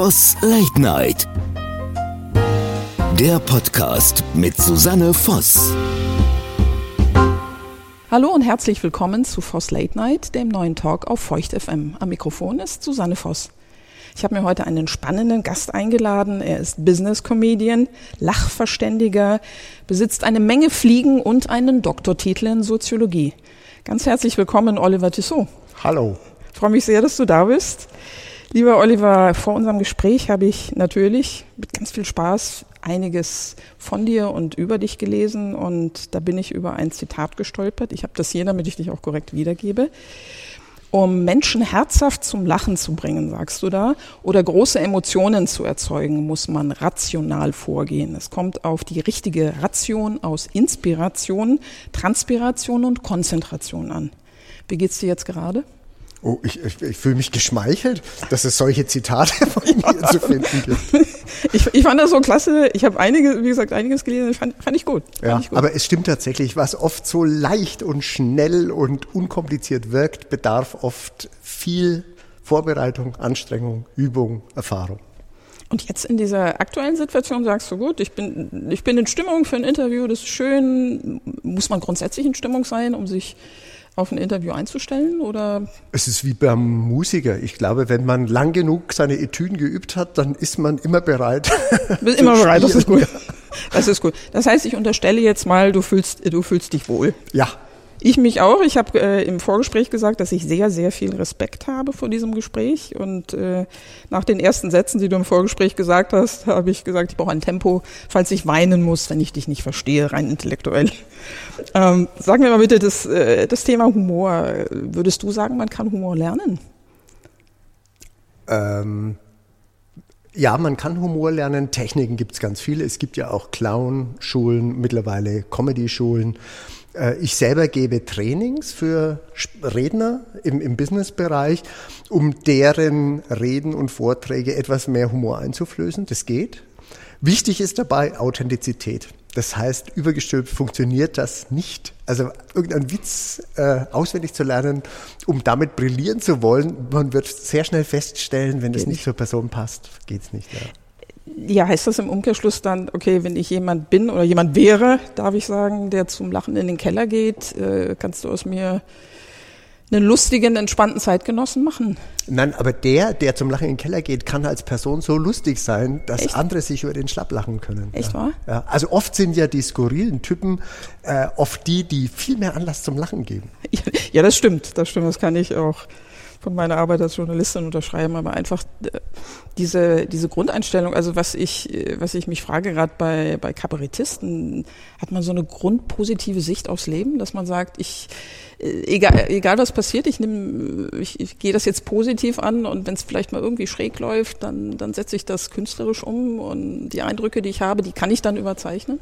Voss Late Night. Der Podcast mit Susanne Voss. Hallo und herzlich willkommen zu Voss Late Night, dem neuen Talk auf Feucht FM. Am Mikrofon ist Susanne Voss. Ich habe mir heute einen spannenden Gast eingeladen. Er ist Business Comedian, Lachverständiger, besitzt eine Menge Fliegen und einen Doktortitel in Soziologie. Ganz herzlich willkommen, Oliver Tissot. Hallo. Ich freue mich sehr, dass du da bist. Lieber Oliver, vor unserem Gespräch habe ich natürlich mit ganz viel Spaß einiges von dir und über dich gelesen und da bin ich über ein Zitat gestolpert. Ich habe das hier, damit ich dich auch korrekt wiedergebe. Um Menschen herzhaft zum Lachen zu bringen, sagst du da, oder große Emotionen zu erzeugen, muss man rational vorgehen. Es kommt auf die richtige Ration aus Inspiration, Transpiration und Konzentration an. Wie geht's dir jetzt gerade? Oh, ich, ich, ich fühle mich geschmeichelt, dass es solche Zitate von mir zu finden gibt. Ich, ich fand das so klasse. Ich habe einige, wie gesagt, einiges gelesen. Fand, fand ich gut. Fand ja, ich gut. aber es stimmt tatsächlich, was oft so leicht und schnell und unkompliziert wirkt, bedarf oft viel Vorbereitung, Anstrengung, Übung, Erfahrung. Und jetzt in dieser aktuellen Situation sagst du, gut, ich bin, ich bin in Stimmung für ein Interview, das ist schön. Muss man grundsätzlich in Stimmung sein, um sich auf ein Interview einzustellen? Oder? Es ist wie beim Musiker. Ich glaube, wenn man lang genug seine Etüden geübt hat, dann ist man immer bereit. Bist immer bereit, das ist gut. Das ist gut. Das heißt, ich unterstelle jetzt mal, du fühlst, du fühlst dich wohl. Ja, ich mich auch. Ich habe äh, im Vorgespräch gesagt, dass ich sehr, sehr viel Respekt habe vor diesem Gespräch. Und äh, nach den ersten Sätzen, die du im Vorgespräch gesagt hast, habe ich gesagt, ich brauche ein Tempo, falls ich weinen muss, wenn ich dich nicht verstehe, rein intellektuell. Ähm, sag mir mal bitte das, äh, das Thema Humor. Würdest du sagen, man kann Humor lernen? Ähm, ja, man kann Humor lernen. Techniken gibt es ganz viele. Es gibt ja auch Clown-Schulen, mittlerweile Comedy-Schulen. Äh, ich selber gebe Trainings für Redner im, im Businessbereich, um deren Reden und Vorträge etwas mehr Humor einzuflößen. Das geht. Wichtig ist dabei Authentizität. Das heißt, übergestülpt funktioniert das nicht. Also irgendeinen Witz äh, auswendig zu lernen, um damit brillieren zu wollen, man wird sehr schnell feststellen, wenn es nicht zur Person passt, geht's nicht. Ja ja, heißt das im Umkehrschluss dann, okay, wenn ich jemand bin oder jemand wäre, darf ich sagen, der zum Lachen in den Keller geht, äh, kannst du aus mir einen lustigen, entspannten Zeitgenossen machen? Nein, aber der, der zum Lachen in den Keller geht, kann als Person so lustig sein, dass Echt? andere sich über den Schlapp lachen können. Echt ja. wahr? Ja. Also oft sind ja die skurrilen Typen äh, oft die, die viel mehr Anlass zum Lachen geben. Ja, das stimmt, das stimmt, das kann ich auch von meiner Arbeit als Journalistin unterschreiben, aber einfach äh, diese, diese Grundeinstellung, also was ich, äh, was ich mich frage, gerade bei, bei Kabarettisten, hat man so eine grundpositive Sicht aufs Leben, dass man sagt, ich, äh, egal, egal was passiert, ich nehme, ich, ich gehe das jetzt positiv an und wenn es vielleicht mal irgendwie schräg läuft, dann, dann setze ich das künstlerisch um und die Eindrücke, die ich habe, die kann ich dann überzeichnen?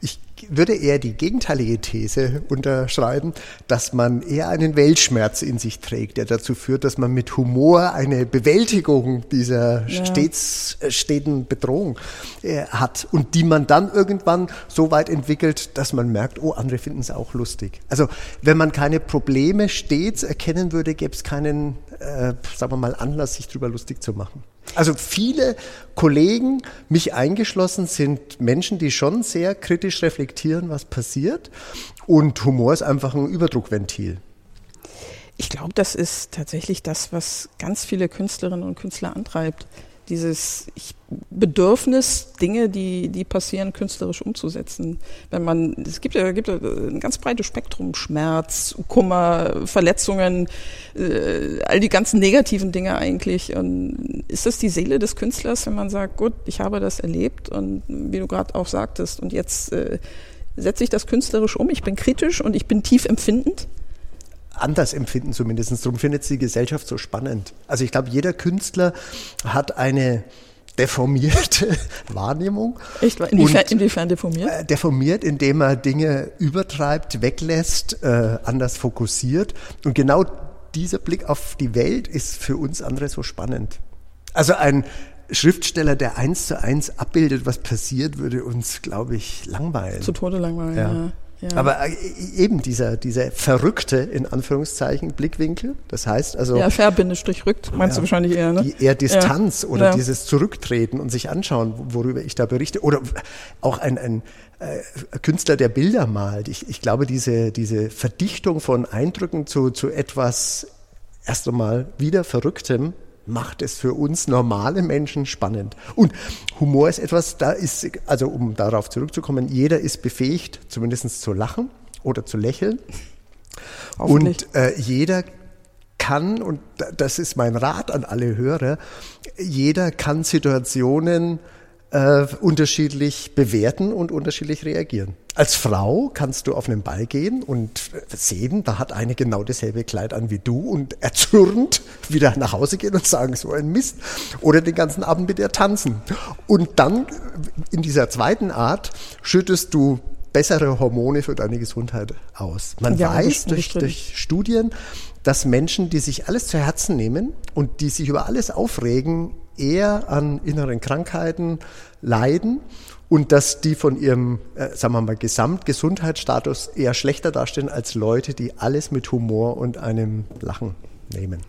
Ich würde eher die gegenteilige These unterschreiben, dass man eher einen Weltschmerz in sich trägt, der dazu führt, dass man mit Humor eine Bewältigung dieser ja. stets äh, steten Bedrohung äh, hat und die man dann irgendwann so weit entwickelt, dass man merkt, oh, andere finden es auch lustig. Also wenn man keine Probleme stets erkennen würde, gäbe es keinen, äh, sagen wir mal, Anlass, sich darüber lustig zu machen. Also viele Kollegen, mich eingeschlossen, sind Menschen, die schon sehr kritisch reflektieren, was passiert. Und Humor ist einfach ein Überdruckventil. Ich glaube, das ist tatsächlich das, was ganz viele Künstlerinnen und Künstler antreibt dieses Bedürfnis, Dinge, die, die passieren, künstlerisch umzusetzen. Wenn man, es gibt ja, gibt ein ganz breites Spektrum, Schmerz, Kummer, Verletzungen, äh, all die ganzen negativen Dinge eigentlich. Und ist das die Seele des Künstlers, wenn man sagt, gut, ich habe das erlebt und wie du gerade auch sagtest, und jetzt äh, setze ich das künstlerisch um, ich bin kritisch und ich bin tief empfindend? Anders empfinden zumindest. Darum findet sie die Gesellschaft so spannend. Also ich glaube, jeder Künstler hat eine deformierte Wahrnehmung. Echt? Inwiefern, inwiefern deformiert? Äh, deformiert, indem er Dinge übertreibt, weglässt, äh, anders fokussiert. Und genau dieser Blick auf die Welt ist für uns andere so spannend. Also ein Schriftsteller, der eins zu eins abbildet, was passiert, würde uns, glaube ich, langweilen. Zu Tode langweilen, ja. ja. Ja. Aber äh, eben dieser, dieser verrückte, in Anführungszeichen, Blickwinkel, das heißt also. Ja, Verbindestrich rückt, meinst ja, du wahrscheinlich eher, ne? Die eher Distanz oder ja. dieses Zurücktreten und sich anschauen, worüber ich da berichte. Oder auch ein, ein äh, Künstler, der Bilder malt. Ich, ich glaube, diese, diese Verdichtung von Eindrücken zu, zu etwas erst einmal wieder Verrücktem macht es für uns normale Menschen spannend. Und Humor ist etwas, da ist, also um darauf zurückzukommen, jeder ist befähigt, zumindest zu lachen oder zu lächeln. Und äh, jeder kann, und das ist mein Rat an alle Hörer, jeder kann Situationen äh, unterschiedlich bewerten und unterschiedlich reagieren. Als Frau kannst du auf einen Ball gehen und sehen, da hat eine genau dasselbe Kleid an wie du und erzürnt wieder nach Hause gehen und sagen, so ein Mist. Oder den ganzen Abend mit ihr tanzen. Und dann in dieser zweiten Art schüttest du bessere Hormone für deine Gesundheit aus. Man ja, weiß durch, durch Studien, dass Menschen, die sich alles zu Herzen nehmen und die sich über alles aufregen, eher an inneren Krankheiten leiden und dass die von ihrem, äh, sagen wir mal, Gesamtgesundheitsstatus eher schlechter dastehen als Leute, die alles mit Humor und einem Lachen nehmen.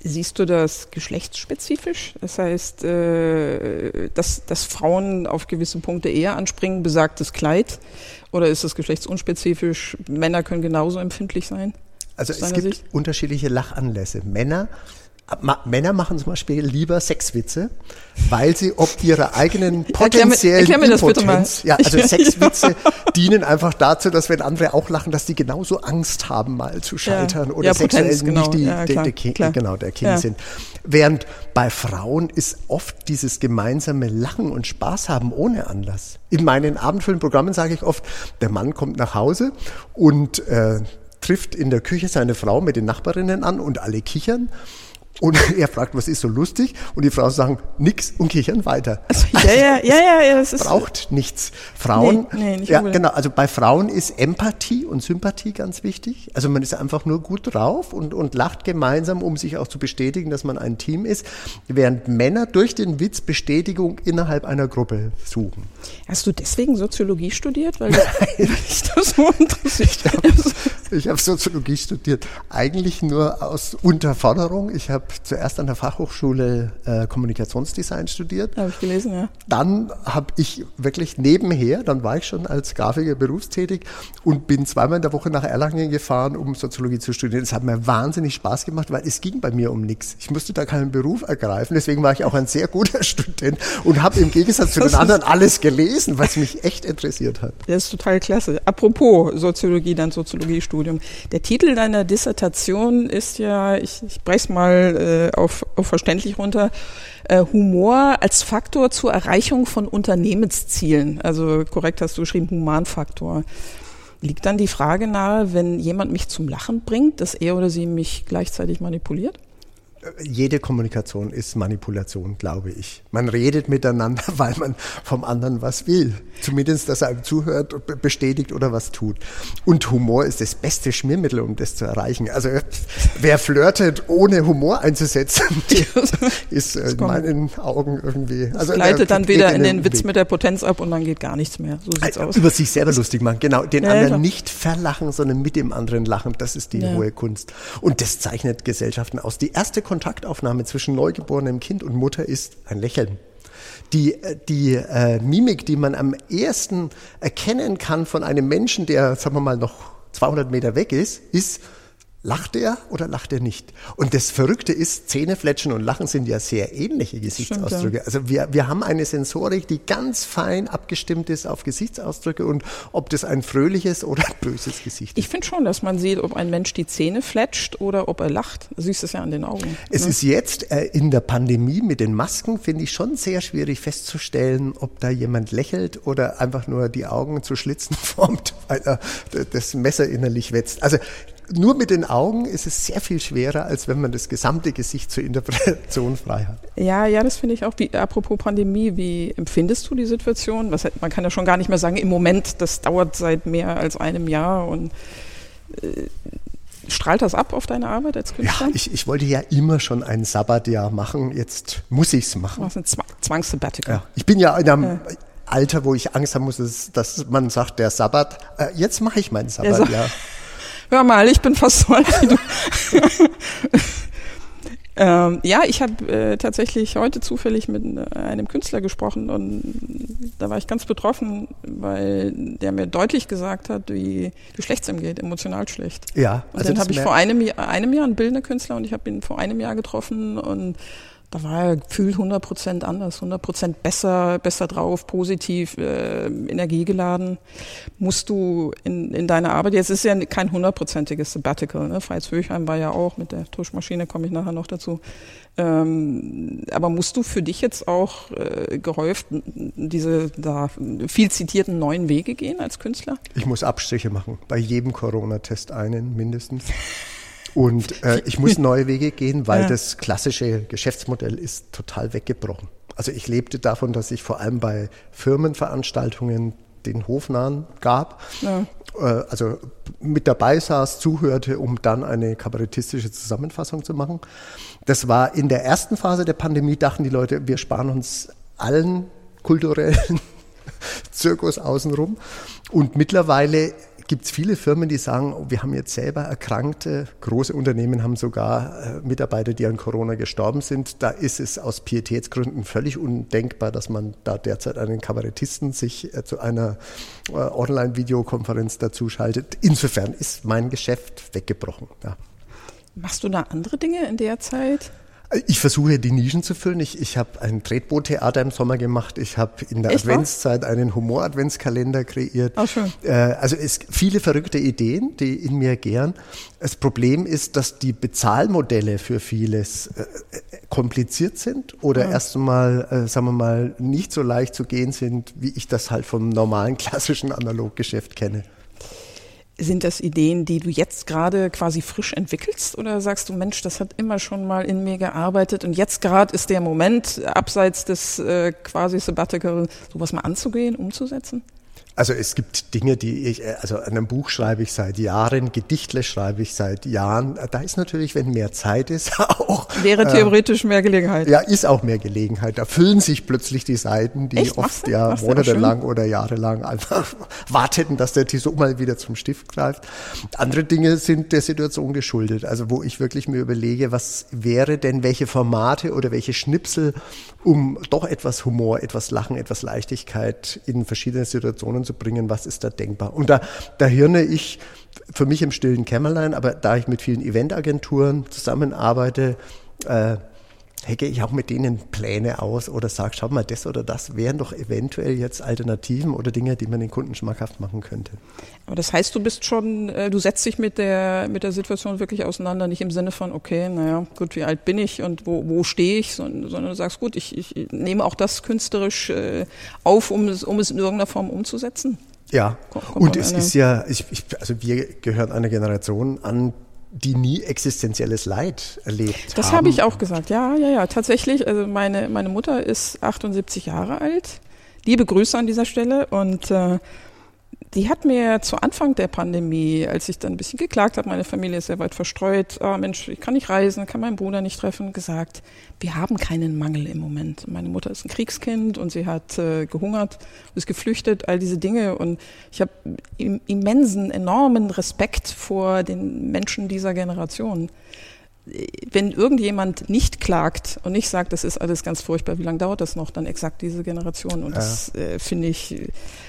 Siehst du das geschlechtsspezifisch? Das heißt, äh, dass, dass Frauen auf gewisse Punkte eher anspringen, besagtes Kleid? Oder ist das geschlechtsunspezifisch? Männer können genauso empfindlich sein? Also es gibt Sicht? unterschiedliche Lachanlässe. Männer Männer machen zum Beispiel lieber Sexwitze, weil sie ob ihrer eigenen potenziellen erklär mir, erklär Impotenz, ja, also Sexwitze dienen einfach dazu, dass wenn andere auch lachen, dass die genauso Angst haben, mal zu scheitern ja. oder ja, sexuell Potenz, genau. nicht die, ja, klar, der, King, genau, der King sind. Während bei Frauen ist oft dieses gemeinsame Lachen und Spaß haben ohne Anlass. In meinen abendfüllenden Programmen sage ich oft, der Mann kommt nach Hause und äh, trifft in der Küche seine Frau mit den Nachbarinnen an und alle kichern. Und er fragt, was ist so lustig? Und die Frauen sagen nix und kichern weiter. Also, ja, ja, ja, ja, ja, das ist braucht nichts. Frauen, nee, nee, nicht ja, genau. Also bei Frauen ist Empathie und Sympathie ganz wichtig. Also man ist einfach nur gut drauf und, und lacht gemeinsam, um sich auch zu bestätigen, dass man ein Team ist. Während Männer durch den Witz Bestätigung innerhalb einer Gruppe suchen. Hast du deswegen Soziologie studiert? Weil dich das so interessiert. Ich habe hab Soziologie studiert. Eigentlich nur aus Unterforderung. Ich habe zuerst an der Fachhochschule äh, Kommunikationsdesign studiert. Habe ich gelesen, ja. Dann habe ich wirklich nebenher, dann war ich schon als Grafiker berufstätig und bin zweimal in der Woche nach Erlangen gefahren, um Soziologie zu studieren. Es hat mir wahnsinnig Spaß gemacht, weil es ging bei mir um nichts. Ich musste da keinen Beruf ergreifen. Deswegen war ich auch ein sehr guter Student und habe im Gegensatz zu den anderen alles gelesen, was mich echt interessiert hat. Das ist total klasse. Apropos Soziologie, dann Soziologiestudium. Der Titel deiner Dissertation ist ja, ich, ich breche es mal äh, auf, auf verständlich runter, äh, Humor als Faktor zur Erreichung von Unternehmenszielen. Also korrekt hast du geschrieben, Humanfaktor. Liegt dann die Frage nahe, wenn jemand mich zum Lachen bringt, dass er oder sie mich gleichzeitig manipuliert? Jede Kommunikation ist Manipulation, glaube ich. Man redet miteinander, weil man vom anderen was will. Zumindest, dass er einem zuhört, bestätigt oder was tut. Und Humor ist das beste Schmiermittel, um das zu erreichen. Also wer flirtet, ohne Humor einzusetzen, ist in meinen Augen irgendwie. Also leitet dann wieder in den Witz mit der Potenz ab und dann geht gar nichts mehr. So sieht's also, aus. Über sich selber lustig machen. Genau. Den ja, anderen ja. nicht verlachen, sondern mit dem anderen lachen. Das ist die ja. hohe Kunst. Und das zeichnet Gesellschaften aus. Die erste Kontaktaufnahme zwischen neugeborenem Kind und Mutter ist ein Lächeln. Die, äh, die äh, Mimik, die man am ersten erkennen kann von einem Menschen, der, sagen wir mal, noch 200 Meter weg ist, ist, Lacht er oder lacht er nicht? Und das Verrückte ist, Zähnefletschen und Lachen sind ja sehr ähnliche Gesichtsausdrücke. Also wir, wir haben eine Sensorik, die ganz fein abgestimmt ist auf Gesichtsausdrücke und ob das ein fröhliches oder ein böses Gesicht ist. Ich finde schon, dass man sieht, ob ein Mensch die Zähne fletscht oder ob er lacht. Du siehst es ja an den Augen. Es ne? ist jetzt äh, in der Pandemie mit den Masken, finde ich schon sehr schwierig festzustellen, ob da jemand lächelt oder einfach nur die Augen zu Schlitzen formt, weil er das Messer innerlich wetzt. Also nur mit den Augen ist es sehr viel schwerer, als wenn man das gesamte Gesicht zur Interpretation frei hat. Ja, ja, das finde ich auch. Wie, apropos Pandemie, wie empfindest du die Situation? Was, man kann ja schon gar nicht mehr sagen, im Moment, das dauert seit mehr als einem Jahr und äh, strahlt das ab auf deine Arbeit als Künstler? Ja, ich, ich wollte ja immer schon ein Sabbatjahr machen. Jetzt muss ich es machen. Du machst ein Zwangssabbatical. Ja, ich bin ja in einem, ja Alter, wo ich Angst haben muss, dass, dass man sagt, der Sabbat, äh, jetzt mache ich meinen Sabbat, ja. Hör mal, ich bin fast so alt wie du. ähm, ja, ich habe äh, tatsächlich heute zufällig mit äh, einem Künstler gesprochen und da war ich ganz betroffen, weil der mir deutlich gesagt hat, wie, wie schlecht es ihm geht, emotional schlecht. Ja, also und den habe ich vor einem, einem Jahr, ein bildender Künstler, und ich habe ihn vor einem Jahr getroffen und da war er gefühlt 100 Prozent anders, 100 Prozent besser, besser drauf, positiv, äh, energiegeladen. Musst du in, in deiner Arbeit, jetzt ist ja kein hundertprozentiges Sabbatical, ne? Freiz Höchheim war ja auch, mit der Tuschmaschine komme ich nachher noch dazu. Ähm, aber musst du für dich jetzt auch äh, gehäuft diese da viel zitierten neuen Wege gehen als Künstler? Ich muss Abstriche machen, bei jedem Corona-Test einen mindestens. Und äh, ich muss neue Wege gehen, weil ja. das klassische Geschäftsmodell ist total weggebrochen. Also ich lebte davon, dass ich vor allem bei Firmenveranstaltungen den Hofnahen gab. Ja. Äh, also mit dabei saß, zuhörte, um dann eine kabarettistische Zusammenfassung zu machen. Das war in der ersten Phase der Pandemie, dachten die Leute, wir sparen uns allen kulturellen Zirkus außenrum. Und mittlerweile gibt es viele Firmen, die sagen, oh, wir haben jetzt selber Erkrankte. Große Unternehmen haben sogar äh, Mitarbeiter, die an Corona gestorben sind. Da ist es aus Pietätsgründen völlig undenkbar, dass man da derzeit einen Kabarettisten sich äh, zu einer äh, Online-Videokonferenz dazuschaltet. Insofern ist mein Geschäft weggebrochen. Ja. Machst du da andere Dinge in der Zeit? Ich versuche die Nischen zu füllen. Ich, ich habe ein Tretboot-Theater im Sommer gemacht. Ich habe in der Echt, Adventszeit was? einen Humor-Adventskalender kreiert. Ach, schön. Äh, also es viele verrückte Ideen, die in mir gären. Das Problem ist, dass die Bezahlmodelle für vieles äh, kompliziert sind oder ja. erst einmal, äh, sagen wir mal, nicht so leicht zu gehen sind, wie ich das halt vom normalen klassischen Analoggeschäft kenne. Sind das Ideen, die du jetzt gerade quasi frisch entwickelst oder sagst du, Mensch, das hat immer schon mal in mir gearbeitet und jetzt gerade ist der Moment, abseits des äh, quasi Sabbatical, sowas mal anzugehen, umzusetzen? Also es gibt Dinge, die ich, äh, also an einem Buch schreibe ich seit Jahren, Gedichtle schreibe ich seit Jahren. Da ist natürlich, wenn mehr Zeit ist, auch. Wäre äh, theoretisch äh, mehr Gelegenheit. Ja, ist auch mehr Gelegenheit. Da füllen sich plötzlich die Seiten, die Echt? oft ja monatelang oder jahrelang einfach warteten, dass der Tissot mal wieder zum Stift greift. Andere Dinge sind der Situation geschuldet. Also wo ich wirklich mir überlege, was wäre denn, welche Formate oder welche Schnipsel, um doch etwas Humor, etwas Lachen, etwas Leichtigkeit in verschiedene Situationen zu bringen, was ist da denkbar. Und da, da hirne ich für mich im stillen Kämmerlein, aber da ich mit vielen Eventagenturen zusammenarbeite, äh, hecke ich auch mit denen Pläne aus oder sage, schau mal, das oder das wären doch eventuell jetzt Alternativen oder Dinge, die man den Kunden schmackhaft machen könnte. Aber das heißt, du bist schon, äh, du setzt dich mit der, mit der Situation wirklich auseinander, nicht im Sinne von, okay, naja, gut, wie alt bin ich und wo, wo stehe ich, sondern, du sagst, gut, ich, ich nehme auch das künstlerisch äh, auf, um es, um es in irgendeiner Form umzusetzen. Ja, Kommt und es ist ja, ich, ich, also wir gehören einer Generation an, die nie existenzielles Leid erlebt das haben. Das habe ich auch gesagt, ja, ja, ja, tatsächlich. Also meine, meine Mutter ist 78 Jahre alt. Liebe Grüße an dieser Stelle und äh, die hat mir zu Anfang der Pandemie, als ich dann ein bisschen geklagt habe, meine Familie ist sehr weit verstreut, oh Mensch, ich kann nicht reisen, kann meinen Bruder nicht treffen, gesagt, wir haben keinen Mangel im Moment. Meine Mutter ist ein Kriegskind und sie hat äh, gehungert, ist geflüchtet, all diese Dinge. Und ich habe immensen, enormen Respekt vor den Menschen dieser Generation wenn irgendjemand nicht klagt und nicht sagt, das ist alles ganz furchtbar, wie lange dauert das noch, dann exakt diese Generation. Und ja. das äh, finde ich äh,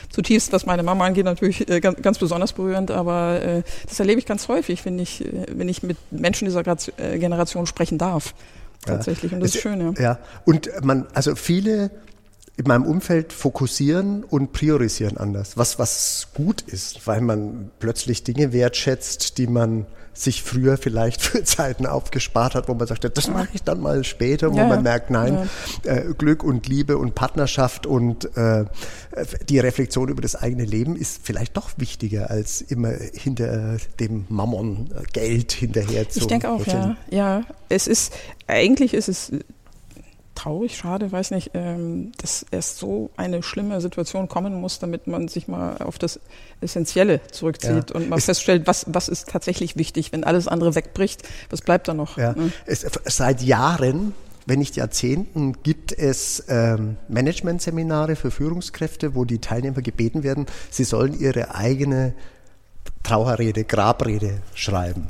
zutiefst, was meine Mama angeht, natürlich äh, ganz, ganz, besonders berührend, aber äh, das erlebe ich ganz häufig, wenn ich, äh, wenn ich mit Menschen dieser äh, Generation sprechen darf. Tatsächlich. Und das es, ist schön, ja. Ja, und man, also viele in meinem Umfeld fokussieren und priorisieren anders, was, was gut ist, weil man plötzlich Dinge wertschätzt, die man sich früher vielleicht für Zeiten aufgespart hat, wo man sagte, das mache ich dann mal später, wo ja, man merkt, nein, ja. äh, Glück und Liebe und Partnerschaft und äh, die Reflexion über das eigene Leben ist vielleicht doch wichtiger, als immer hinter dem Mammon äh, Geld hinterher zu. Ich denke auch, ja. Ja, es ist, eigentlich ist es traurig, schade, weiß nicht, ähm, dass erst so eine schlimme Situation kommen muss, damit man sich mal auf das Essentielle zurückzieht ja. und mal es feststellt, was, was ist tatsächlich wichtig, wenn alles andere wegbricht, was bleibt da noch? Ja. Ne? Es, seit Jahren wenn nicht Jahrzehnten, gibt es ähm, Managementseminare für Führungskräfte, wo die Teilnehmer gebeten werden, sie sollen ihre eigene Trauerrede, Grabrede schreiben,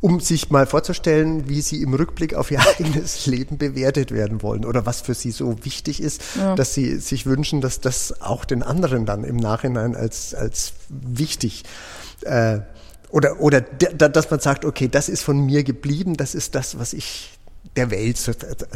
um sich mal vorzustellen, wie sie im Rückblick auf ihr eigenes Leben bewertet werden wollen oder was für sie so wichtig ist, ja. dass sie sich wünschen, dass das auch den anderen dann im Nachhinein als, als wichtig äh, oder, oder dass man sagt, okay, das ist von mir geblieben, das ist das, was ich der Welt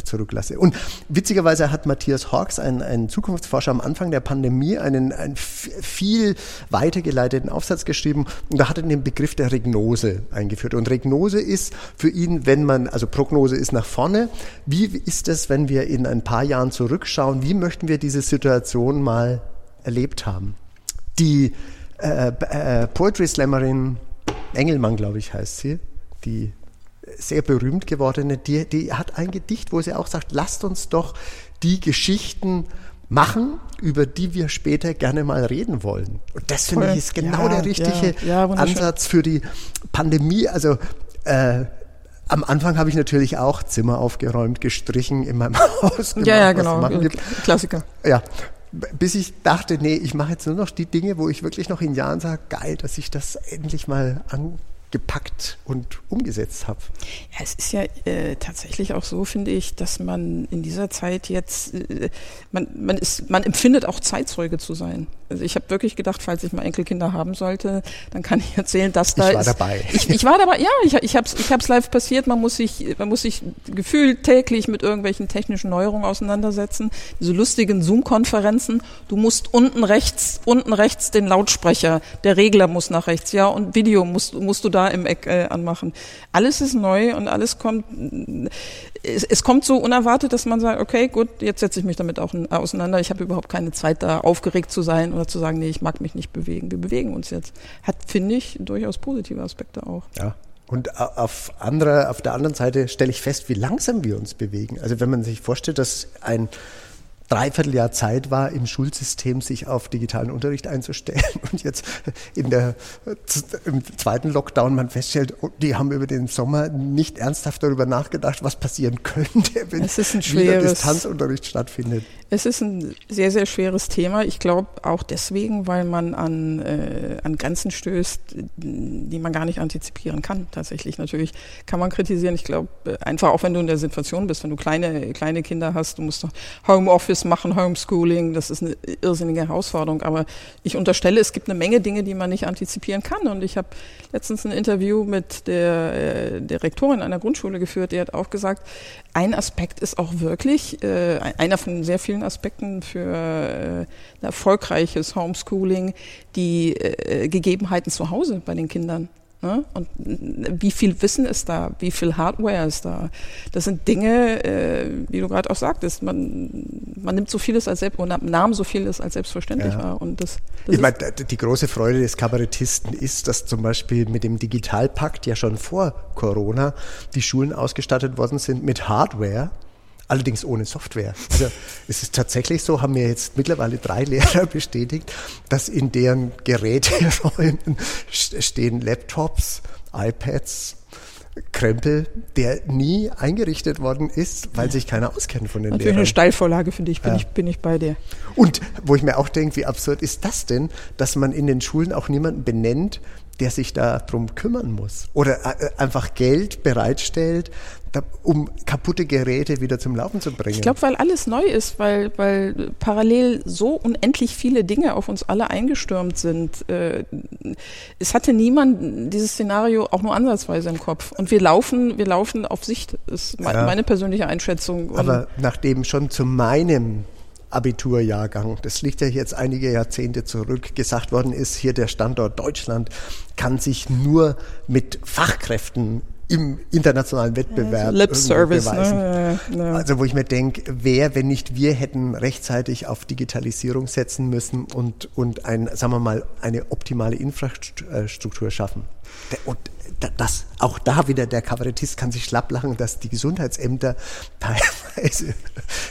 zurücklasse. Und witzigerweise hat Matthias Hawks, ein, ein Zukunftsforscher, am Anfang der Pandemie einen, einen viel weitergeleiteten Aufsatz geschrieben und da hat er den Begriff der Regnose eingeführt. Und Regnose ist für ihn, wenn man, also Prognose ist nach vorne, wie ist es, wenn wir in ein paar Jahren zurückschauen, wie möchten wir diese Situation mal erlebt haben? Die äh, äh, Poetry Slammerin Engelmann, glaube ich, heißt sie, die sehr berühmt gewordene, die, die hat ein Gedicht, wo sie auch sagt, lasst uns doch die Geschichten machen, über die wir später gerne mal reden wollen. Und das finde ich ist genau ja, der richtige ja, ja, Ansatz für die Pandemie. Also äh, am Anfang habe ich natürlich auch Zimmer aufgeräumt, gestrichen in meinem Haus. Gemacht, ja, ja, genau. Klassiker. Ja. Bis ich dachte, nee, ich mache jetzt nur noch die Dinge, wo ich wirklich noch in Jahren sage, geil, dass ich das endlich mal an, gepackt und umgesetzt habe. Ja, es ist ja äh, tatsächlich auch so, finde ich, dass man in dieser Zeit jetzt, äh, man, man, ist, man empfindet auch Zeitzeuge zu sein. Also ich habe wirklich gedacht, falls ich mal Enkelkinder haben sollte, dann kann ich erzählen, dass da ich war ist, dabei. Ich, ich war dabei, ja, ich, ich habe es ich hab's live passiert. Man muss sich, man muss sich gefühlt täglich mit irgendwelchen technischen Neuerungen auseinandersetzen. Diese lustigen Zoom-Konferenzen. Du musst unten rechts, unten rechts den Lautsprecher, der Regler muss nach rechts, ja, und Video musst, musst du da da im Eck äh, anmachen. Alles ist neu und alles kommt, es, es, kommt so unerwartet, dass man sagt, okay, gut, jetzt setze ich mich damit auch auseinander. Ich habe überhaupt keine Zeit da aufgeregt zu sein oder zu sagen, nee, ich mag mich nicht bewegen. Wir bewegen uns jetzt. Hat, finde ich, durchaus positive Aspekte auch. Ja, und auf, andere, auf der anderen Seite stelle ich fest, wie langsam wir uns bewegen. Also wenn man sich vorstellt, dass ein Dreivierteljahr Zeit war, im Schulsystem sich auf digitalen Unterricht einzustellen. Und jetzt in der, im zweiten Lockdown man feststellt, oh, die haben über den Sommer nicht ernsthaft darüber nachgedacht, was passieren könnte, wenn wieder Distanzunterricht stattfindet. Es ist ein sehr, sehr schweres Thema. Ich glaube auch deswegen, weil man an, äh, an Grenzen stößt, die man gar nicht antizipieren kann. Tatsächlich natürlich kann man kritisieren. Ich glaube einfach auch, wenn du in der Situation bist, wenn du kleine, kleine Kinder hast, du musst Homeoffice machen, Homeschooling, das ist eine irrsinnige Herausforderung. Aber ich unterstelle, es gibt eine Menge Dinge, die man nicht antizipieren kann. Und ich habe letztens ein Interview mit der, äh, der Rektorin einer Grundschule geführt, die hat auch gesagt, ein Aspekt ist auch wirklich, äh, einer von sehr vielen Aspekten für äh, ein erfolgreiches Homeschooling, die äh, Gegebenheiten zu Hause bei den Kindern. Ne? Und wie viel Wissen ist da? Wie viel Hardware ist da? Das sind Dinge, äh, wie du gerade auch sagtest, man, man nimmt so vieles als selbst, oder nahm so vieles als selbstverständlich ja. wahr. Und das, das ich meine, die große Freude des Kabarettisten ist, dass zum Beispiel mit dem Digitalpakt ja schon vor Corona die Schulen ausgestattet worden sind mit Hardware allerdings ohne Software. Also es ist tatsächlich so, haben mir jetzt mittlerweile drei Lehrer bestätigt, dass in deren Geräteräumen stehen Laptops, iPads, Krempel, der nie eingerichtet worden ist, weil sich keiner auskennt von den Natürlich Lehrern. eine Steilvorlage, finde ich, bin, ja. ich, bin ich bei dir. Und wo ich mir auch denke, wie absurd ist das denn, dass man in den Schulen auch niemanden benennt, der sich darum kümmern muss oder äh, einfach Geld bereitstellt, um kaputte Geräte wieder zum Laufen zu bringen. Ich glaube, weil alles neu ist, weil, weil parallel so unendlich viele Dinge auf uns alle eingestürmt sind. Äh, es hatte niemand dieses Szenario auch nur ansatzweise im Kopf. Und wir laufen, wir laufen auf Sicht, ist meine, ja. meine persönliche Einschätzung. Aber nachdem schon zu meinem Abiturjahrgang, das liegt ja jetzt einige Jahrzehnte zurück, gesagt worden ist, hier der Standort Deutschland kann sich nur mit Fachkräften im internationalen Wettbewerb Lip Service, ne? ja, ja. Also wo ich mir denke, wer, wenn nicht wir, hätten rechtzeitig auf Digitalisierung setzen müssen und, und ein, sagen wir mal, eine optimale Infrastruktur schaffen. Und das, auch da wieder der Kabarettist kann sich schlapp lachen, dass die Gesundheitsämter teilweise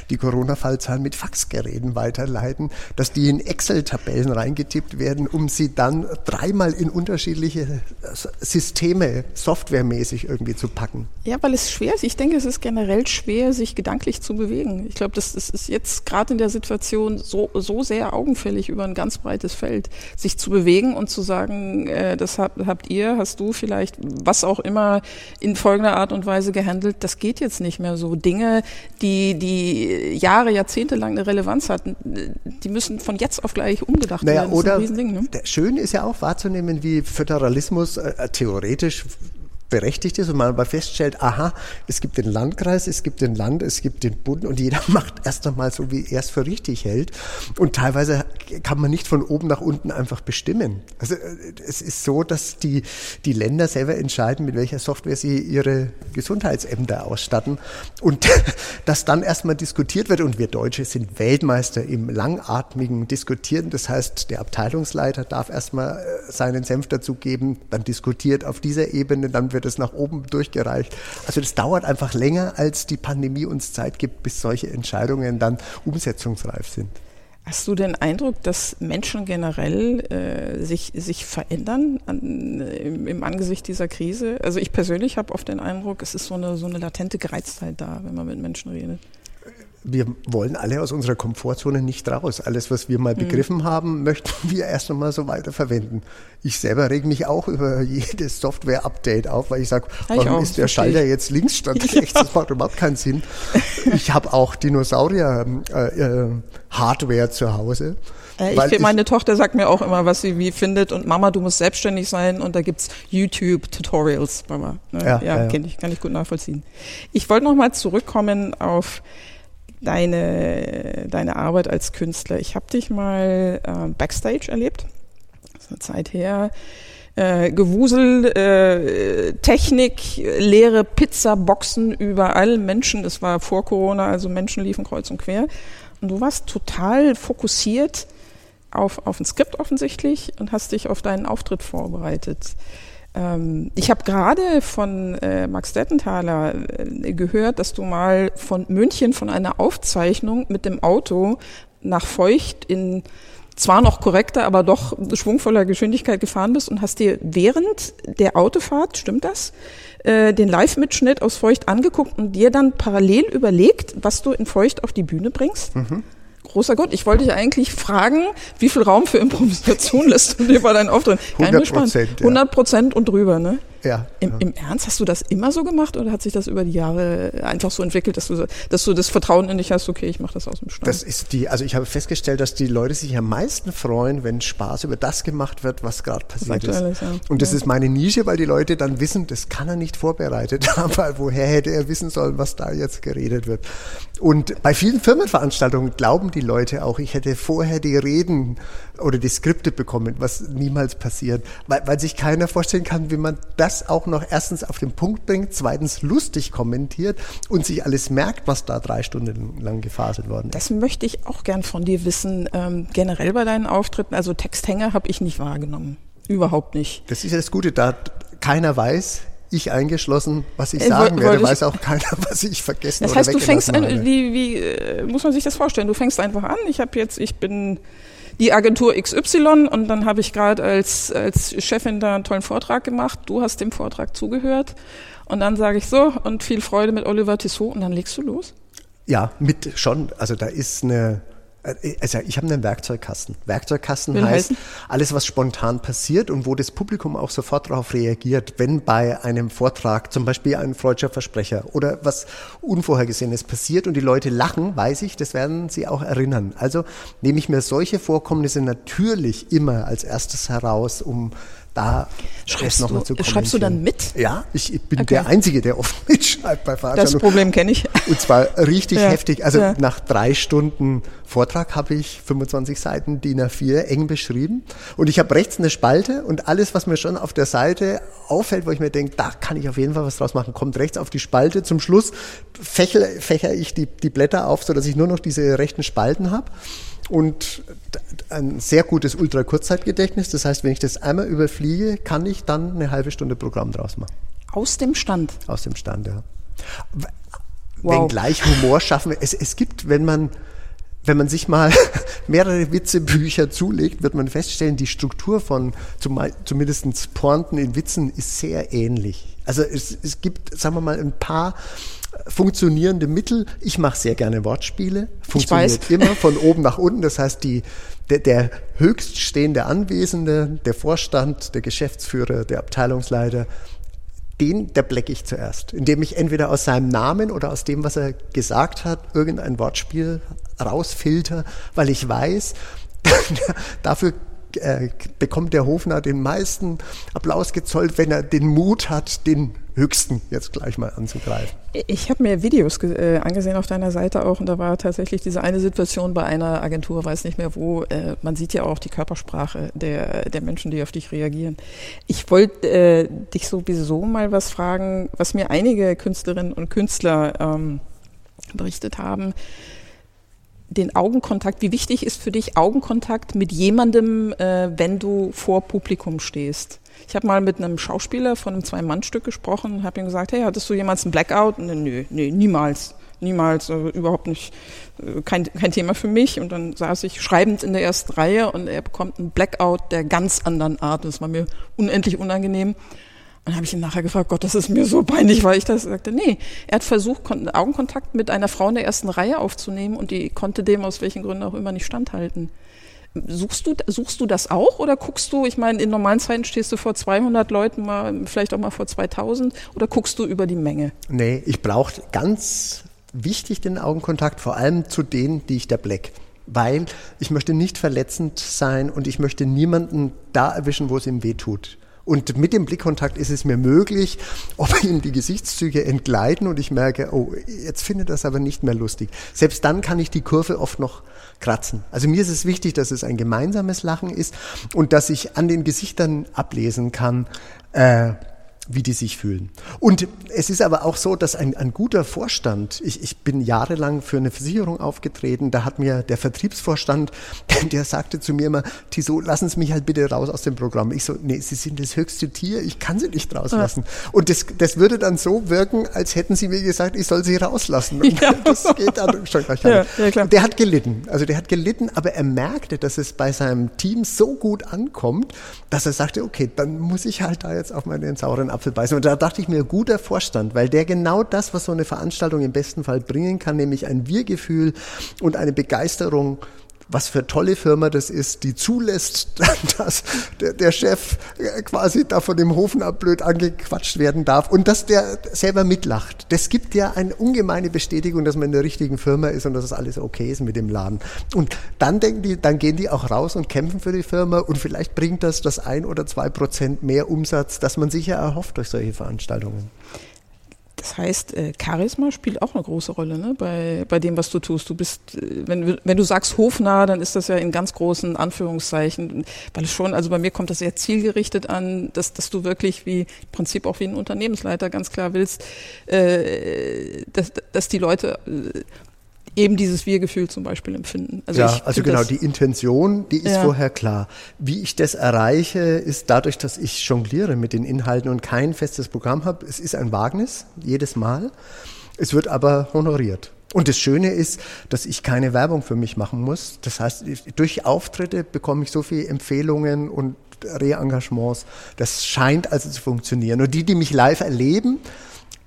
die Corona-Fallzahlen mit Faxgeräten weiterleiten, dass die in Excel-Tabellen reingetippt werden, um sie dann dreimal in unterschiedliche Systeme softwaremäßig irgendwie zu packen. Ja, weil es schwer ist. Ich denke, es ist generell schwer, sich gedanklich zu bewegen. Ich glaube, das, das ist jetzt gerade in der Situation so, so sehr augenfällig über ein ganz breites Feld, sich zu bewegen und zu sagen, äh, das habt, habt ihr, hast du vielleicht, was auch immer in folgender Art und Weise gehandelt, das geht jetzt nicht mehr so. Dinge, die, die Jahre, Jahrzehnte lang eine Relevanz hatten, die müssen von jetzt auf gleich umgedacht naja, werden. Das oder ist ne? schön ist ja auch wahrzunehmen, wie Föderalismus äh, theoretisch berechtigt ist und man aber feststellt, aha, es gibt den Landkreis, es gibt den Land, es gibt den Bund und jeder macht erst einmal so, wie er es für richtig hält. Und teilweise kann man nicht von oben nach unten einfach bestimmen. Also äh, es ist so, dass die, die Länder selber entscheiden, mit welcher Software sie ihre Gesundheitsämter ausstatten und dass dann erstmal diskutiert wird und wir Deutsche sind Weltmeister im langatmigen Diskutieren. Das heißt, der Abteilungsleiter darf erstmal äh, seinen Senf dazu geben, dann diskutiert auf dieser Ebene, dann wird wird es nach oben durchgereicht. Also das dauert einfach länger, als die Pandemie uns Zeit gibt, bis solche Entscheidungen dann umsetzungsreif sind. Hast du den Eindruck, dass Menschen generell äh, sich, sich verändern an, im, im, Angesicht dieser Krise? Also ich persönlich habe oft den Eindruck, es ist so eine, so eine latente Gereiztheit da, wenn man mit Menschen redet wir wollen alle aus unserer Komfortzone nicht raus. Alles, was wir mal mhm. begriffen haben, möchten wir erst einmal so weiterverwenden. Ich selber reg mich auch über jedes Software-Update auf, weil ich sage, warum ist der Schalter jetzt links statt rechts? Das macht überhaupt keinen Sinn. Ich habe auch Dinosaurier-Hardware äh, äh, zu Hause. Äh, ich, ich, meine Tochter sagt mir auch immer, was sie wie findet und Mama, du musst selbstständig sein und da gibt's YouTube-Tutorials, Mama. Ne? Ja, ja, ja, ja. Ich, kann ich gut nachvollziehen. Ich wollte nochmal zurückkommen auf deine, deine Arbeit als Künstler. Ich habe dich mal äh, backstage erlebt. Das ist eine Zeit her. Äh, Gewusel, äh, Technik, leere Pizzaboxen überall, Menschen, das war vor Corona, also Menschen liefen kreuz und quer. Und du warst total fokussiert auf, auf ein Skript offensichtlich und hast dich auf deinen Auftritt vorbereitet. Ähm, ich habe gerade von äh, Max Dettenthaler äh, gehört, dass du mal von München von einer Aufzeichnung mit dem Auto nach Feucht in zwar noch korrekter, aber doch schwungvoller Geschwindigkeit gefahren bist und hast dir während der Autofahrt, stimmt das, äh, den Live-Mitschnitt aus Feucht angeguckt und dir dann parallel überlegt, was du in Feucht auf die Bühne bringst? Mhm großer Gott, ich wollte dich eigentlich fragen, wie viel Raum für Improvisation lässt du dir bei deinen Auftritten? 100 Prozent. 100 Prozent und drüber, ne? Ja. Im, Im, Ernst, hast du das immer so gemacht oder hat sich das über die Jahre einfach so entwickelt, dass du, dass du das Vertrauen in dich hast, okay, ich mache das aus dem Stand? Das ist die, also ich habe festgestellt, dass die Leute sich am meisten freuen, wenn Spaß über das gemacht wird, was gerade passiert ist. Alles, ja. Und das ja. ist meine Nische, weil die Leute dann wissen, das kann er nicht vorbereitet haben, weil woher hätte er wissen sollen, was da jetzt geredet wird. Und bei vielen Firmenveranstaltungen glauben die Leute auch, ich hätte vorher die Reden oder die Skripte bekommen, was niemals passiert, weil, weil sich keiner vorstellen kann, wie man das auch noch erstens auf den Punkt bringt, zweitens lustig kommentiert und sich alles merkt, was da drei Stunden lang gefaselt worden ist. Das möchte ich auch gern von dir wissen, ähm, generell bei deinen Auftritten. Also Texthänger habe ich nicht wahrgenommen. Überhaupt nicht. Das ist ja das Gute, da keiner weiß, ich eingeschlossen, was ich äh, sagen werde, weiß auch keiner, was ich vergessen das heißt, du fängst an, wie, wie äh, muss man sich das vorstellen? Du fängst einfach an. Ich habe jetzt, ich bin die Agentur XY und dann habe ich gerade als, als Chefin da einen tollen Vortrag gemacht. Du hast dem Vortrag zugehört und dann sage ich so und viel Freude mit Oliver Tissot und dann legst du los? Ja, mit schon. Also da ist eine also ich habe einen Werkzeugkasten. Werkzeugkasten Will heißt heißen? alles, was spontan passiert und wo das Publikum auch sofort darauf reagiert, wenn bei einem Vortrag zum Beispiel ein freudscher Versprecher oder was Unvorhergesehenes passiert und die Leute lachen, weiß ich, das werden sie auch erinnern. Also nehme ich mir solche Vorkommnisse natürlich immer als erstes heraus, um da schreibst, noch du, schreibst du dann mit? Ja, ich bin okay. der Einzige, der oft mitschreibt bei Veranstaltungen. Das Problem kenne ich. Und zwar richtig ja. heftig. Also ja. nach drei Stunden Vortrag habe ich 25 Seiten DIN A4 eng beschrieben. Und ich habe rechts eine Spalte und alles, was mir schon auf der Seite auffällt, wo ich mir denke, da kann ich auf jeden Fall was draus machen, kommt rechts auf die Spalte. Zum Schluss fächer, fächer ich die, die Blätter auf, sodass ich nur noch diese rechten Spalten habe und ein sehr gutes Ultrakurzzeitgedächtnis. Das heißt, wenn ich das einmal überfliege, kann ich dann eine halbe Stunde Programm draus machen. Aus dem Stand? Aus dem Stand, ja. wow. wenngleich Humor schaffen. Es, es gibt, wenn man wenn man sich mal mehrere Witzebücher zulegt, wird man feststellen, die Struktur von zumindest Pointen in Witzen ist sehr ähnlich. Also es, es gibt, sagen wir mal, ein paar funktionierende Mittel. Ich mache sehr gerne Wortspiele. Funktioniert immer von oben nach unten. Das heißt, die, der, der höchststehende Anwesende, der Vorstand, der Geschäftsführer, der Abteilungsleiter, den, der blecke ich zuerst, indem ich entweder aus seinem Namen oder aus dem, was er gesagt hat, irgendein Wortspiel rausfilter, weil ich weiß, dafür äh, bekommt der Hofner den meisten Applaus gezollt, wenn er den Mut hat, den höchsten jetzt gleich mal anzugreifen. Ich habe mir Videos äh, angesehen auf deiner Seite auch und da war tatsächlich diese eine Situation bei einer Agentur, weiß nicht mehr wo, äh, man sieht ja auch die Körpersprache der, der Menschen, die auf dich reagieren. Ich wollte äh, dich sowieso mal was fragen, was mir einige Künstlerinnen und Künstler ähm, berichtet haben den Augenkontakt, wie wichtig ist für dich Augenkontakt mit jemandem, äh, wenn du vor Publikum stehst? Ich habe mal mit einem Schauspieler von einem Zwei-Mann-Stück gesprochen und habe ihm gesagt, hey, hattest du jemals einen Blackout? Und, nö, nö, niemals, niemals, also überhaupt nicht, äh, kein, kein Thema für mich. Und dann saß ich schreibend in der ersten Reihe und er bekommt einen Blackout der ganz anderen Art. Das war mir unendlich unangenehm. Und habe ich ihn nachher gefragt, Gott, das ist mir so peinlich, weil ich das sagte, nee. Er hat versucht, Augenkontakt mit einer Frau in der ersten Reihe aufzunehmen und die konnte dem aus welchen Gründen auch immer nicht standhalten. Suchst du, suchst du das auch oder guckst du, ich meine, in normalen Zeiten stehst du vor 200 Leuten, mal, vielleicht auch mal vor 2000 oder guckst du über die Menge? Nee, ich brauche ganz wichtig den Augenkontakt, vor allem zu denen, die ich da black weil ich möchte nicht verletzend sein und ich möchte niemanden da erwischen, wo es ihm weh tut. Und mit dem Blickkontakt ist es mir möglich, ob ihm die Gesichtszüge entgleiten und ich merke, oh, jetzt findet das aber nicht mehr lustig. Selbst dann kann ich die Kurve oft noch kratzen. Also mir ist es wichtig, dass es ein gemeinsames Lachen ist und dass ich an den Gesichtern ablesen kann, äh, wie die sich fühlen. Und es ist aber auch so, dass ein, ein guter Vorstand, ich, ich bin jahrelang für eine Versicherung aufgetreten, da hat mir der Vertriebsvorstand, der sagte zu mir immer, Tiso, lassen Sie mich halt bitte raus aus dem Programm. Ich so, nee, Sie sind das höchste Tier, ich kann Sie nicht rauslassen. Ja. Und das, das würde dann so wirken, als hätten Sie mir gesagt, ich soll Sie rauslassen. Und ja. das geht dann schon gleich ja, ja, klar. Der hat gelitten, also der hat gelitten, aber er merkte, dass es bei seinem Team so gut ankommt, dass er sagte, okay, dann muss ich halt da jetzt auf meinen sauren Apfel beißen. Und da dachte ich mir, guter Vorstand, weil der genau das, was so eine Veranstaltung im besten Fall bringen kann, nämlich ein Wir-Gefühl und eine Begeisterung was für tolle Firma das ist, die zulässt, dass der, der, Chef quasi da von dem Hofen abblöd angequatscht werden darf und dass der selber mitlacht. Das gibt ja eine ungemeine Bestätigung, dass man in der richtigen Firma ist und dass es alles okay ist mit dem Laden. Und dann denken die, dann gehen die auch raus und kämpfen für die Firma und vielleicht bringt das das ein oder zwei Prozent mehr Umsatz, das man sich ja erhofft durch solche Veranstaltungen. Das heißt, äh, Charisma spielt auch eine große Rolle ne? bei, bei dem, was du tust. Du bist, äh, wenn, wenn du sagst hofnah, dann ist das ja in ganz großen Anführungszeichen, weil es schon, also bei mir kommt das sehr zielgerichtet an, dass, dass du wirklich wie im Prinzip auch wie ein Unternehmensleiter ganz klar willst, äh, dass, dass die Leute äh, eben dieses Wir-Gefühl zum Beispiel empfinden. Also ja, also genau, die Intention, die ist ja. vorher klar. Wie ich das erreiche, ist dadurch, dass ich jongliere mit den Inhalten und kein festes Programm habe. Es ist ein Wagnis, jedes Mal. Es wird aber honoriert. Und das Schöne ist, dass ich keine Werbung für mich machen muss. Das heißt, durch Auftritte bekomme ich so viele Empfehlungen und Re-Engagements. Das scheint also zu funktionieren. Und die, die mich live erleben,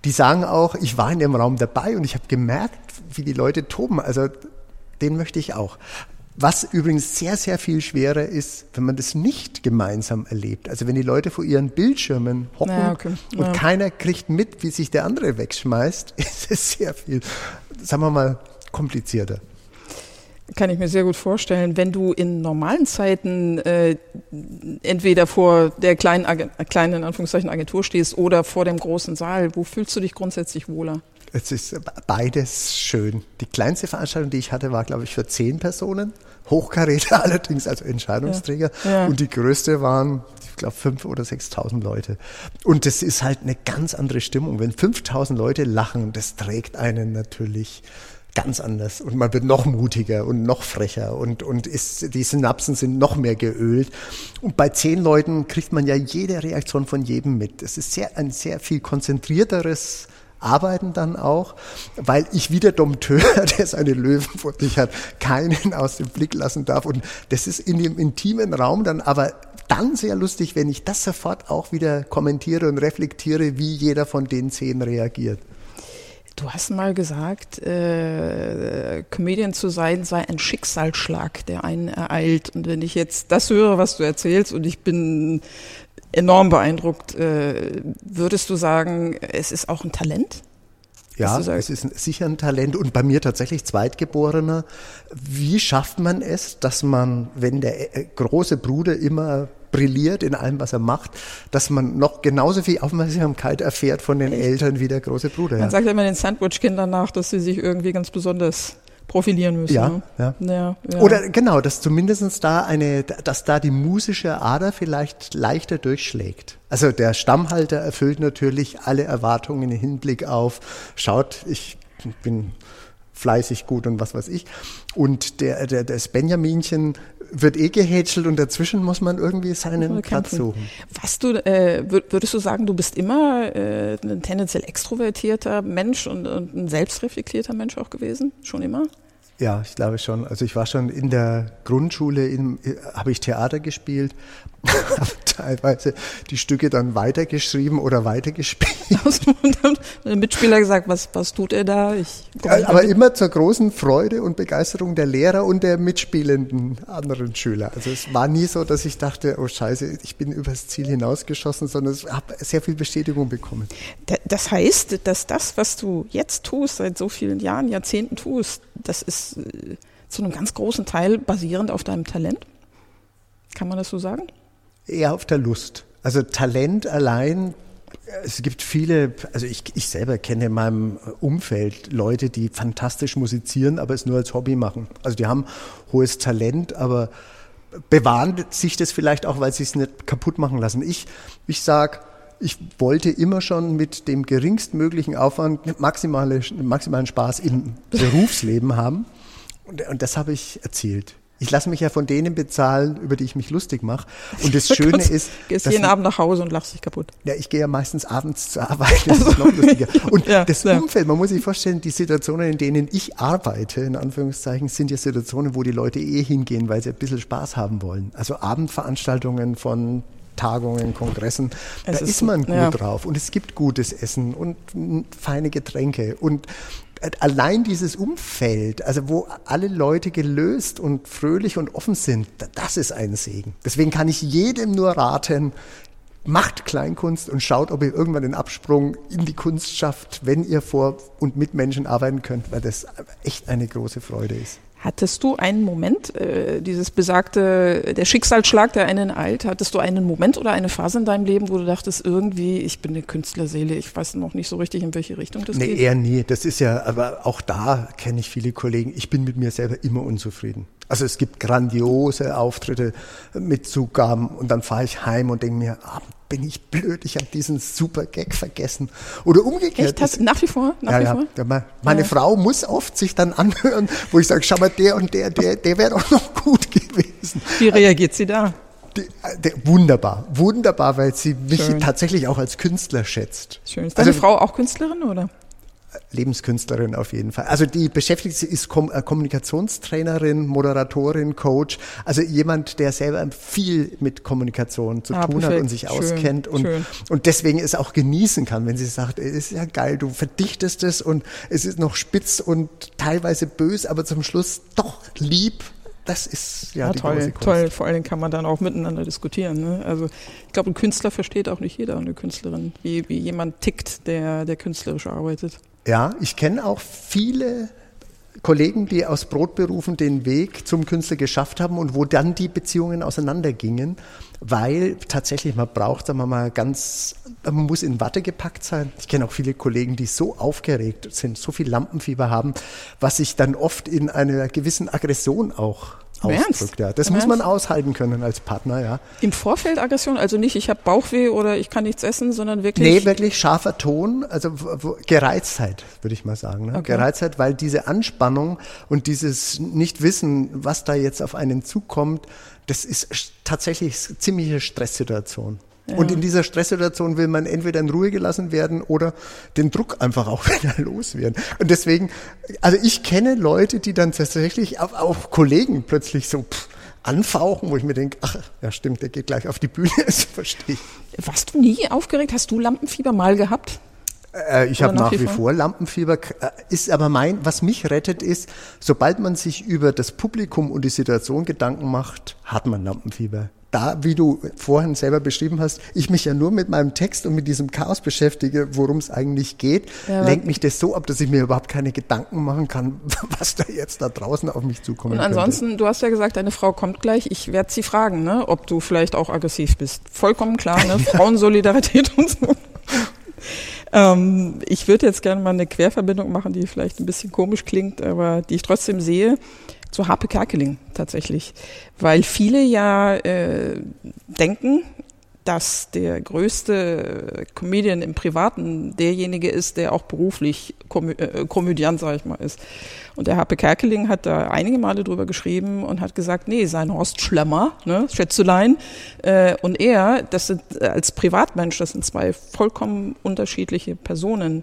die sagen auch, ich war in dem Raum dabei und ich habe gemerkt, wie die Leute toben. Also den möchte ich auch. Was übrigens sehr, sehr viel schwerer ist, wenn man das nicht gemeinsam erlebt. Also wenn die Leute vor ihren Bildschirmen hocken ja, okay. und ja. keiner kriegt mit, wie sich der andere wegschmeißt, ist es sehr viel, sagen wir mal, komplizierter. Kann ich mir sehr gut vorstellen. Wenn du in normalen Zeiten äh, entweder vor der kleinen, kleinen in Anführungszeichen Agentur stehst oder vor dem großen Saal, wo fühlst du dich grundsätzlich wohler? Es ist beides schön. Die kleinste Veranstaltung, die ich hatte, war, glaube ich, für zehn Personen. Hochkaräter allerdings als Entscheidungsträger. Ja. Ja. Und die größte waren, ich glaube, fünf oder sechstausend Leute. Und das ist halt eine ganz andere Stimmung. Wenn 5000 Leute lachen, das trägt einen natürlich ganz anders und man wird noch mutiger und noch frecher und, und ist, die Synapsen sind noch mehr geölt. Und bei zehn Leuten kriegt man ja jede Reaktion von jedem mit. Es ist sehr, ein sehr viel konzentrierteres arbeiten dann auch, weil ich wie der Dompteur, der seine Löwen vor sich hat, keinen aus dem Blick lassen darf. Und das ist in dem intimen Raum dann aber dann sehr lustig, wenn ich das sofort auch wieder kommentiere und reflektiere, wie jeder von den zehn reagiert. Du hast mal gesagt, äh, Comedian zu sein sei ein Schicksalsschlag, der einen ereilt. Und wenn ich jetzt das höre, was du erzählst, und ich bin enorm beeindruckt, äh, würdest du sagen, es ist auch ein Talent? Ja, es ist sicher ein Talent und bei mir tatsächlich Zweitgeborener. Wie schafft man es, dass man, wenn der äh, große Bruder immer brilliert in allem, was er macht, dass man noch genauso viel Aufmerksamkeit erfährt von den Eltern wie der große Bruder. Man ja. sagt ja immer den Sandwich-Kindern nach, dass sie sich irgendwie ganz besonders profilieren müssen. Ja, ne? ja. ja, ja. Oder genau, dass zumindest da eine, dass da die musische Ader vielleicht leichter durchschlägt. Also der Stammhalter erfüllt natürlich alle Erwartungen im Hinblick auf, schaut, ich bin fleißig gut und was weiß ich. Und der, der, das Benjaminchen wird eh gehätschelt und dazwischen muss man irgendwie seinen Platz suchen. Was du, äh, würdest du sagen, du bist immer äh, ein tendenziell extrovertierter Mensch und, und ein selbstreflektierter Mensch auch gewesen? Schon immer? Ja, ich glaube schon. Also ich war schon in der Grundschule, äh, habe ich Theater gespielt, teilweise die Stücke dann weitergeschrieben oder weitergespielt. und dann der Mitspieler gesagt, was, was tut er da? Ja, aber immer zur großen Freude und Begeisterung der Lehrer und der mitspielenden anderen Schüler. Also es war nie so, dass ich dachte, oh scheiße, ich bin übers Ziel hinausgeschossen, sondern ich habe sehr viel Bestätigung bekommen. Das heißt, dass das, was du jetzt tust, seit so vielen Jahren, Jahrzehnten tust, das ist äh, zu einem ganz großen Teil basierend auf deinem Talent. Kann man das so sagen? Eher auf der Lust. Also Talent allein, es gibt viele, also ich, ich selber kenne in meinem Umfeld Leute, die fantastisch musizieren, aber es nur als Hobby machen. Also die haben hohes Talent, aber bewahren sich das vielleicht auch, weil sie es nicht kaputt machen lassen. Ich, ich sage, ich wollte immer schon mit dem geringstmöglichen Aufwand maximale, maximalen Spaß im Berufsleben haben. Und, und das habe ich erzielt. Ich lasse mich ja von denen bezahlen, über die ich mich lustig mache. Und das Schöne ist. Gehst jeden Abend nach Hause und lachst dich kaputt. Ja, ich gehe ja meistens abends zur Arbeit. Das ist noch lustiger. Und ja, das ja. Umfeld, man muss sich vorstellen, die Situationen, in denen ich arbeite, in Anführungszeichen, sind ja Situationen, wo die Leute eh hingehen, weil sie ein bisschen Spaß haben wollen. Also Abendveranstaltungen von Tagungen, Kongressen, es da ist, ist, man gut ja. drauf und es gibt gutes Essen und feine Getränke und allein dieses Umfeld, also wo alle Leute gelöst und fröhlich und offen sind, das ist ein Segen. Deswegen kann ich jedem nur raten, macht Kleinkunst und schaut, ob ihr irgendwann den Absprung in die Kunst schafft, wenn ihr vor und mit Menschen arbeiten könnt, weil das echt eine große Freude ist. Hattest du einen Moment, äh, dieses besagte, der Schicksalsschlag, der einen eilt, hattest du einen Moment oder eine Phase in deinem Leben, wo du dachtest, irgendwie, ich bin eine Künstlerseele, ich weiß noch nicht so richtig, in welche Richtung das nee, geht? Nee, eher nie. Das ist ja, aber auch da kenne ich viele Kollegen, ich bin mit mir selber immer unzufrieden. Also es gibt grandiose Auftritte mit Zugaben und dann fahre ich heim und denke mir, ah, bin ich blöd, ich habe diesen super Gag vergessen. Oder umgekehrt. Echt? Nach wie vor? Nach ja, wie ja. Vor? Meine ja. Frau muss oft sich dann anhören, wo ich sage, schau mal, der und der, der, der wäre doch noch gut gewesen. Wie reagiert sie da? Die, die, wunderbar, wunderbar, weil sie mich Schön. tatsächlich auch als Künstler schätzt. Schön. Ist deine also, Frau auch Künstlerin, oder? Lebenskünstlerin auf jeden Fall. Also die beschäftigt sich, ist äh, Kommunikationstrainerin, Moderatorin, Coach, also jemand, der selber viel mit Kommunikation zu ah, tun perfekt. hat und sich schön, auskennt und, und deswegen es auch genießen kann, wenn sie sagt, es ist ja geil, du verdichtest es und es ist noch spitz und teilweise böse, aber zum Schluss doch lieb das ist ja, ja toll, toll. Vor allen Dingen kann man dann auch miteinander diskutieren. Ne? Also ich glaube, ein Künstler versteht auch nicht jeder, eine Künstlerin, wie, wie jemand tickt, der, der künstlerisch arbeitet. Ja, ich kenne auch viele Kollegen, die aus Brotberufen den Weg zum Künstler geschafft haben und wo dann die Beziehungen auseinandergingen, weil tatsächlich man braucht, sagen wir mal, ganz, man muss in Watte gepackt sein. Ich kenne auch viele Kollegen, die so aufgeregt sind, so viel Lampenfieber haben, was sich dann oft in einer gewissen Aggression auch ausdrückt. Ja. Das Im muss man aushalten können als Partner, ja. Im Vorfeld Aggression, also nicht, ich habe Bauchweh oder ich kann nichts essen, sondern wirklich. Nee, wirklich scharfer Ton, also Gereiztheit, würde ich mal sagen. Ne? Okay. Gereiztheit, weil diese Anspannung und dieses Nicht-Wissen, was da jetzt auf einen zukommt, das ist tatsächlich eine ziemliche Stresssituation. Ja. Und in dieser Stresssituation will man entweder in Ruhe gelassen werden oder den Druck einfach auch wieder loswerden. Und deswegen, also ich kenne Leute, die dann tatsächlich, auch, auch Kollegen plötzlich so pff, anfauchen, wo ich mir denke, ach, ja stimmt, der geht gleich auf die Bühne, das verstehe ich. Warst du nie aufgeregt? Hast du Lampenfieber mal gehabt? Äh, ich habe nach, nach wie vor? vor Lampenfieber. Äh, ist aber mein, was mich rettet, ist, sobald man sich über das Publikum und die Situation Gedanken macht, hat man Lampenfieber da, wie du vorhin selber beschrieben hast, ich mich ja nur mit meinem Text und mit diesem Chaos beschäftige, worum es eigentlich geht, ja, lenkt mich das so ab, dass ich mir überhaupt keine Gedanken machen kann, was da jetzt da draußen auf mich zukommt. Und ansonsten, könnte. du hast ja gesagt, deine Frau kommt gleich. Ich werde sie fragen, ne, ob du vielleicht auch aggressiv bist. Vollkommen klar, ne? Frauensolidarität und so. Ähm, ich würde jetzt gerne mal eine Querverbindung machen, die vielleicht ein bisschen komisch klingt, aber die ich trotzdem sehe zu Harpe Kerkeling tatsächlich, weil viele ja äh, denken, dass der größte Comedian im Privaten derjenige ist, der auch beruflich Komö äh, Komödiant, sag ich mal, ist. Und der Harpe Kerkeling hat da einige Male drüber geschrieben und hat gesagt, nee, sein Horst Schlemmer, ne, Schätzelein, äh, und er, das sind äh, als Privatmensch, das sind zwei vollkommen unterschiedliche Personen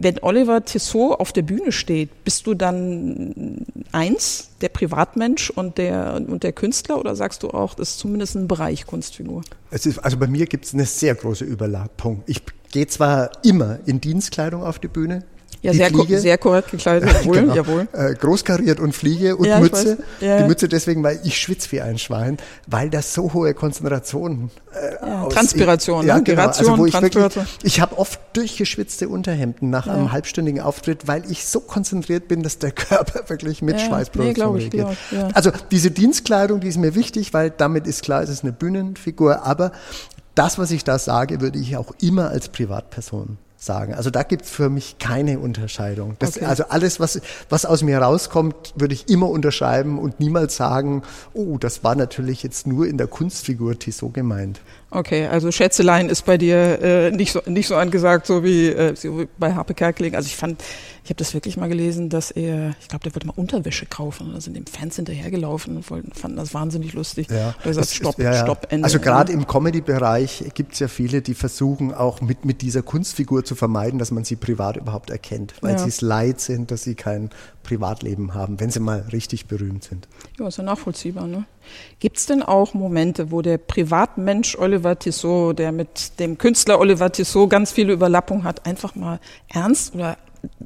wenn Oliver Tissot auf der Bühne steht, bist du dann eins, der Privatmensch und der, und der Künstler, oder sagst du auch, das ist zumindest ein Bereich Kunstfigur? Es ist, also bei mir gibt es eine sehr große Überlappung. Ich gehe zwar immer in Dienstkleidung auf die Bühne, ja, sehr, ko sehr korrekt gekleidet, jawohl. genau. jawohl. Äh, großkariert und Fliege und ja, Mütze. Ja, die Mütze deswegen, weil ich schwitze wie ein Schwein, weil das so hohe Konzentrationen äh, ja, Transpiration, ich, ja, ne? genau. also, wo ich, wirklich, ich habe oft durchgeschwitzte Unterhemden nach einem halbstündigen Auftritt, weil ich so konzentriert bin, dass der Körper wirklich mit ja, Schweißproduktion nee, reagiert. Ja. Also diese Dienstkleidung, die ist mir wichtig, weil damit ist klar, es ist eine Bühnenfigur, aber das, was ich da sage, würde ich auch immer als Privatperson sagen. Also da gibt es für mich keine Unterscheidung. Das, okay. Also alles, was, was aus mir rauskommt, würde ich immer unterschreiben und niemals sagen, oh, das war natürlich jetzt nur in der Kunstfigur Tissot gemeint. Okay, also Schätzelein ist bei dir äh, nicht, so, nicht so angesagt, so wie, äh, so wie bei Harpe Kerkeling. Also ich fand, ich habe das wirklich mal gelesen, dass er, ich glaube, der wollte mal Unterwäsche kaufen. Da sind dem Fans hinterhergelaufen und wollten, fanden das wahnsinnig lustig. Ja, da gesagt, Stopp, ist, ja, ja. Stopp, Ende. Also gerade im Comedy-Bereich gibt es ja viele, die versuchen auch mit, mit dieser Kunstfigur zu vermeiden, dass man sie privat überhaupt erkennt, weil ja. sie es leid sind, dass sie kein Privatleben haben, wenn sie mal richtig berühmt sind. Ja, ist ja nachvollziehbar. Ne? Gibt es denn auch Momente, wo der Privatmensch Oliver Tissot, der mit dem Künstler Oliver Tissot ganz viele Überlappung hat, einfach mal ernst oder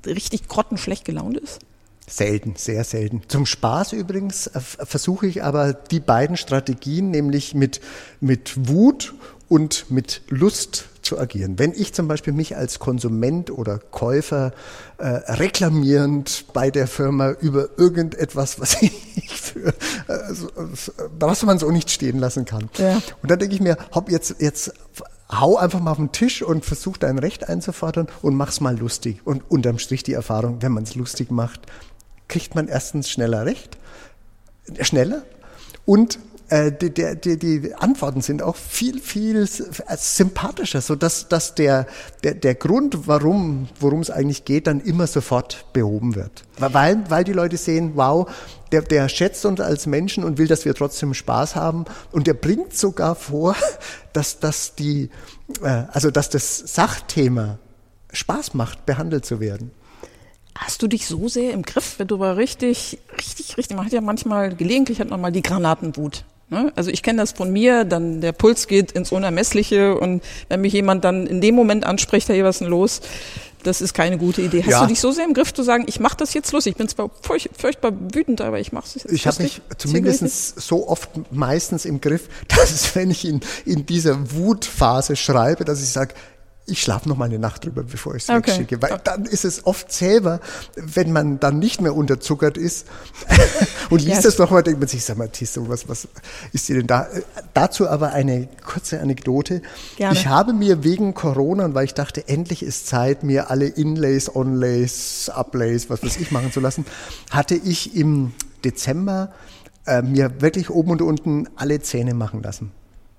richtig grottenschlecht gelaunt ist? Selten, sehr selten. Zum Spaß übrigens äh, versuche ich aber die beiden Strategien, nämlich mit, mit Wut und mit Lust zu agieren. Wenn ich zum Beispiel mich als Konsument oder Käufer äh, reklamierend bei der Firma über irgendetwas, was ich für, äh, so, was man so nicht stehen lassen kann. Ja. Und dann denke ich mir, hopp, jetzt, jetzt hau einfach mal auf den Tisch und versuch dein Recht einzufordern und mach's mal lustig. Und unterm Strich die Erfahrung, wenn man es lustig macht, kriegt man erstens schneller Recht, schneller und äh, die, die, die Antworten sind auch viel, viel sympathischer, so dass, der, der, der Grund, warum, worum es eigentlich geht, dann immer sofort behoben wird. Weil, weil die Leute sehen, wow, der, der schätzt uns als Menschen und will, dass wir trotzdem Spaß haben. Und der bringt sogar vor, dass, dass die, äh, also dass das Sachthema Spaß macht, behandelt zu werden. Hast du dich so sehr im Griff, wenn du aber richtig, richtig, richtig, man hat ja manchmal, gelegentlich hat man mal die Granatenwut. Ne? Also ich kenne das von mir, dann der Puls geht ins Unermessliche und wenn mich jemand dann in dem Moment anspricht, hey, was ist denn los? Das ist keine gute Idee. Hast ja. du dich so sehr im Griff zu sagen, ich mache das jetzt lustig? Ich bin zwar furch furchtbar wütend, aber ich mache es jetzt Ich habe mich zumindest so oft meistens im Griff, dass wenn ich in, in dieser Wutphase schreibe, dass ich sage, ich schlafe noch mal eine Nacht drüber, bevor ich es okay. wegschicke. Weil dann ist es oft selber, wenn man dann nicht mehr unterzuckert ist und liest yes. das nochmal, denkt man sich, sag mal, Tiso, was, was ist dir denn da? Äh, dazu aber eine kurze Anekdote. Gerne. Ich habe mir wegen Corona und weil ich dachte, endlich ist Zeit, mir alle Inlays, Onlays, Uplays, was weiß ich machen zu lassen, hatte ich im Dezember äh, mir wirklich oben und unten alle Zähne machen lassen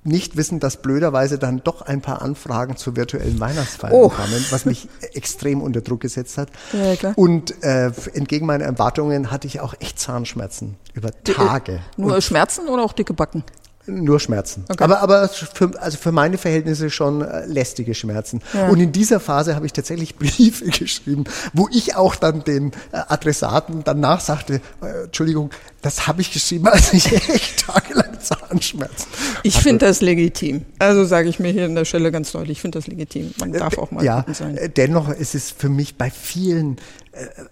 nicht wissen, dass blöderweise dann doch ein paar Anfragen zu virtuellen Weihnachtsfeiern oh. kamen, was mich extrem unter Druck gesetzt hat. Ja, klar. Und äh, entgegen meiner Erwartungen hatte ich auch echt Zahnschmerzen über Tage. Nur Und Schmerzen oder auch dicke Backen? Nur Schmerzen. Okay. Aber, aber für, also für meine Verhältnisse schon äh, lästige Schmerzen. Ja. Und in dieser Phase habe ich tatsächlich Briefe geschrieben, wo ich auch dann den äh, Adressaten danach sagte, äh, Entschuldigung, das habe ich geschrieben, als ich echt tagelang Zahnschmerzen Ich finde das legitim. Also sage ich mir hier an der Stelle ganz deutlich, ich finde das legitim. Man darf auch mal ja, sein. Dennoch ist es für mich bei vielen,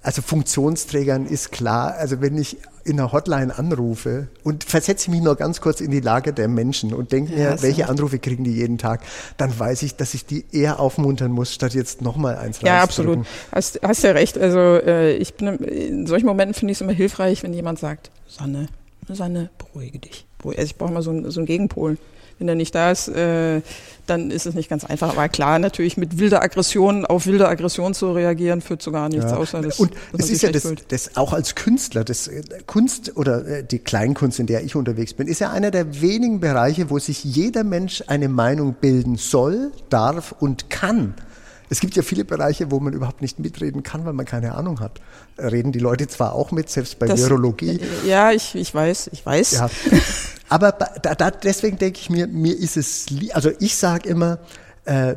also Funktionsträgern ist klar, also wenn ich in einer Hotline anrufe und versetze mich nur ganz kurz in die Lage der Menschen und denke mir, ja, welche Anrufe kriegen die jeden Tag, dann weiß ich, dass ich die eher aufmuntern muss, statt jetzt nochmal eins Ja, absolut. Hast, hast ja recht. Also äh, ich bin in solchen Momenten finde ich es immer hilfreich, wenn jemand sagt, Sanne, Sanne, beruhige dich. Also ich brauche mal so, einen, so einen Gegenpol wenn er nicht da ist, äh, dann ist es nicht ganz einfach. Aber klar, natürlich mit wilder Aggression auf wilde Aggression zu reagieren, führt zu gar nichts, ja. außer das. Und es ist ja das, das, auch als Künstler, das äh, Kunst oder äh, die Kleinkunst, in der ich unterwegs bin, ist ja einer der wenigen Bereiche, wo sich jeder Mensch eine Meinung bilden soll, darf und kann. Es gibt ja viele Bereiche, wo man überhaupt nicht mitreden kann, weil man keine Ahnung hat. Reden die Leute zwar auch mit, selbst bei das, Virologie. Ja, ich, ich weiß, ich weiß. Ja. Aber da, da, deswegen denke ich mir, mir ist es, also ich sage immer, äh,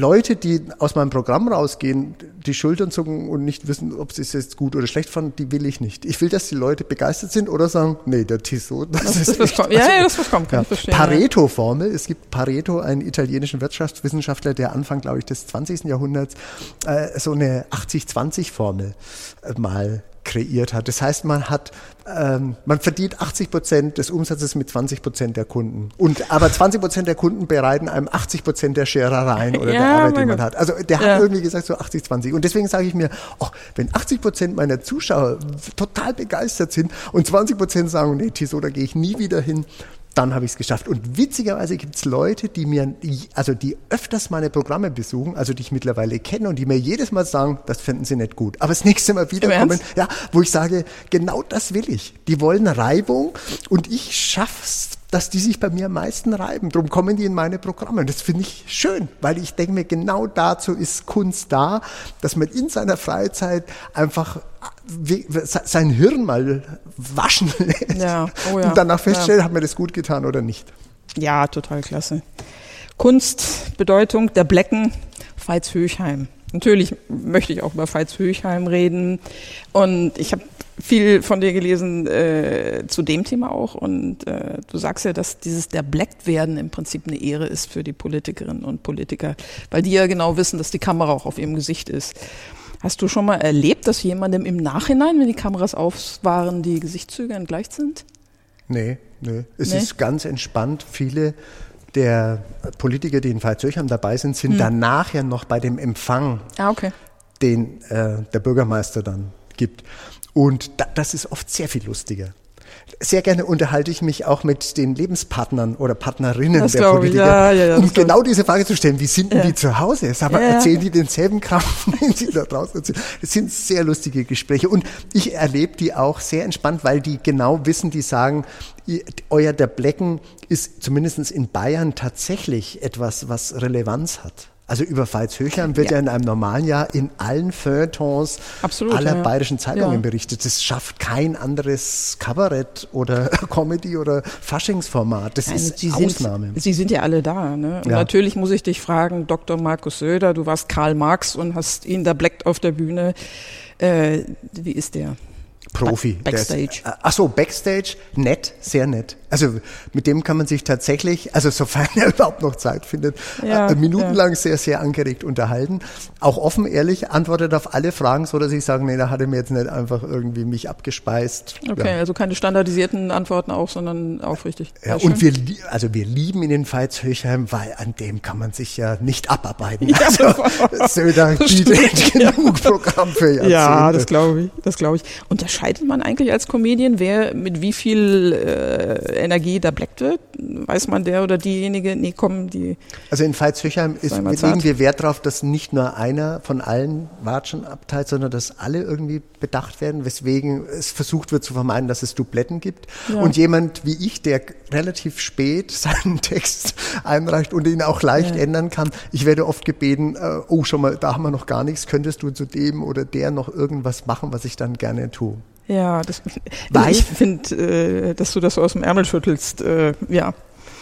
Leute, die aus meinem Programm rausgehen, die Schultern zucken und nicht wissen, ob sie es jetzt gut oder schlecht fanden, die will ich nicht. Ich will, dass die Leute begeistert sind oder sagen, nee, der Tissot, das, das ist, echt, also, Ja, ja, das verkommt, kann ja. ich verstehen. Pareto-Formel, es gibt Pareto, einen italienischen Wirtschaftswissenschaftler, der Anfang, glaube ich, des 20. Jahrhunderts äh, so eine 80-20-Formel äh, mal kreiert hat. Das heißt, man hat, ähm, man verdient 80 Prozent des Umsatzes mit 20 Prozent der Kunden. Und aber 20 Prozent der Kunden bereiten einem 80 Prozent der Scherereien oder ja, der Arbeit, die man Gott. hat. Also der ja. hat irgendwie gesagt so 80, 20. Und deswegen sage ich mir, oh, wenn 80 Prozent meiner Zuschauer total begeistert sind und 20 Prozent sagen, nee, Tiso, da gehe ich nie wieder hin, dann habe ich es geschafft. Und witzigerweise gibt es Leute, die mir, also die öfters meine Programme besuchen, also die ich mittlerweile kenne und die mir jedes Mal sagen, das finden sie nicht gut. Aber das nächste Mal wiederkommen, ja, wo ich sage, genau das will ich. Die wollen Reibung und ich schaff's dass die sich bei mir am meisten reiben. Darum kommen die in meine Programme. Und das finde ich schön, weil ich denke mir, genau dazu ist Kunst da, dass man in seiner Freizeit einfach sein Hirn mal waschen lässt ja. Oh ja. und danach feststellt, ja. hat mir das gut getan oder nicht. Ja, total klasse. Kunst, Bedeutung der Blecken, Veits Höchheim. Natürlich möchte ich auch über Veits Höchheim reden. Und ich habe viel von dir gelesen äh, zu dem Thema auch. Und äh, du sagst ja, dass dieses der Black werden im Prinzip eine Ehre ist für die Politikerinnen und Politiker, weil die ja genau wissen, dass die Kamera auch auf ihrem Gesicht ist. Hast du schon mal erlebt, dass jemandem im Nachhinein, wenn die Kameras auf waren, die Gesichtszüge entgleicht sind? Nee, nee. Es nee? ist ganz entspannt. Viele der Politiker, die in Veitshöchheim dabei sind, sind hm. danach ja noch bei dem Empfang, ah, okay. den äh, der Bürgermeister dann gibt. Und da, das ist oft sehr viel lustiger. Sehr gerne unterhalte ich mich auch mit den Lebenspartnern oder Partnerinnen das der Politiker, ja, ja, ja, um genau diese Frage zu stellen, wie sind denn die zu Hause? Sag mal, erzählen die denselben Kram, den sie da draußen erzählen? Das sind sehr lustige Gespräche und ich erlebe die auch sehr entspannt, weil die genau wissen, die sagen, euer der Blecken ist zumindest in Bayern tatsächlich etwas, was Relevanz hat. Also über Veitshöchheim wird ja. ja. in einem normalen Jahr in allen Feuilletons Absolut, aller ja. bayerischen Zeitungen ja. berichtet. Das schafft kein anderes Kabarett oder Comedy oder Faschingsformat. Das Nein, ist Sie Ausnahme. Sind, Sie sind ja alle da. Ne? Und natürlich muss ich dich fragen, Dr. Markus Söder, du warst Karl Marx und hast ihn da bleckt auf der Bühne. Äh, wie ist der? Profi. Backstage. Ist, äh, ach so, Backstage, nett, sehr nett. Also mit dem kann man sich tatsächlich, also sofern er überhaupt noch Zeit findet, ja, äh, minutenlang ja. sehr, sehr angeregt unterhalten. Auch offen, ehrlich, antwortet auf alle Fragen, so dass ich sage, nee, da hat er mir jetzt nicht einfach irgendwie mich abgespeist. Okay, ja. also keine standardisierten Antworten auch, sondern aufrichtig. Ja, und wir, also wir lieben ihn in Veitshöchheim, weil an dem kann man sich ja nicht abarbeiten. Ja, also Söder bietet genug Programm für Jahrzehnte. Ja, das glaube ich, das glaube ich. Unterscheidet man eigentlich als Comedian, wer mit wie viel äh, Energie da bleckt wird? Weiß man der oder diejenige, nee, kommen die. Also in Veitshöchheim ist, legen wir Wert darauf, dass nicht nur einer von allen Watschen abteilt, sondern dass alle irgendwie bedacht werden, weswegen es versucht wird zu vermeiden, dass es Dubletten gibt. Ja. Und jemand wie ich, der relativ spät seinen Text einreicht und ihn auch leicht ja. ändern kann, ich werde oft gebeten, äh, oh, schon mal, da haben wir noch gar nichts, könntest du zu dem oder der noch irgendwas machen, was ich dann gerne tue. Ja, das, also ich finde, äh, dass du das so aus dem Ärmel schüttelst, äh, ja.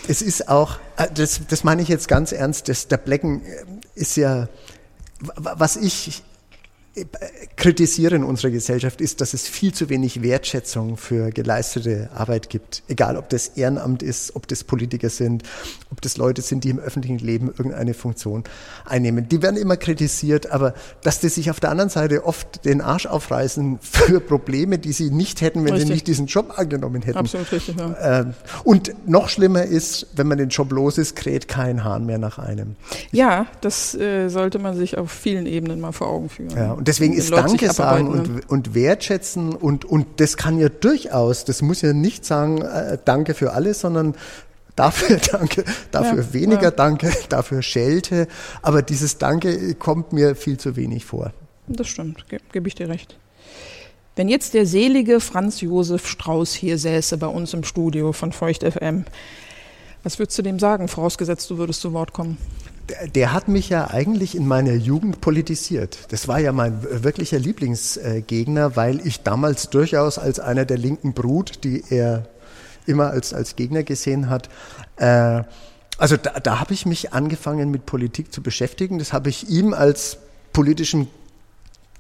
Es ist auch, äh, das, das meine ich jetzt ganz ernst, das, der Blecken äh, ist ja, was ich kritisiere in unserer Gesellschaft ist, dass es viel zu wenig Wertschätzung für geleistete Arbeit gibt. Egal, ob das Ehrenamt ist, ob das Politiker sind, ob das Leute sind, die im öffentlichen Leben irgendeine Funktion einnehmen. Die werden immer kritisiert, aber dass die sich auf der anderen Seite oft den Arsch aufreißen für Probleme, die sie nicht hätten, wenn richtig. sie nicht diesen Job angenommen hätten. Absolut richtig, ja. Ähm, und noch schlimmer ist, wenn man den Job los ist, kräht kein Hahn mehr nach einem. Ja, das äh, sollte man sich auf vielen Ebenen mal vor Augen führen. Ja, und deswegen ist Danke sagen und, und wertschätzen und, und das kann ja durchaus, das muss ja nicht sagen, äh, Danke für alles, sondern dafür danke, dafür ja, weniger ja. danke, dafür Schelte. Aber dieses Danke kommt mir viel zu wenig vor. Das stimmt, gebe geb ich dir recht. Wenn jetzt der selige Franz Josef Strauß hier säße bei uns im Studio von Feucht FM, was würdest du dem sagen, vorausgesetzt du würdest zu Wort kommen? Der hat mich ja eigentlich in meiner Jugend politisiert. Das war ja mein wirklicher Lieblingsgegner, weil ich damals durchaus als einer der linken Brut, die er immer als, als Gegner gesehen hat, äh, also da, da habe ich mich angefangen mit Politik zu beschäftigen. Das habe ich ihm als politischen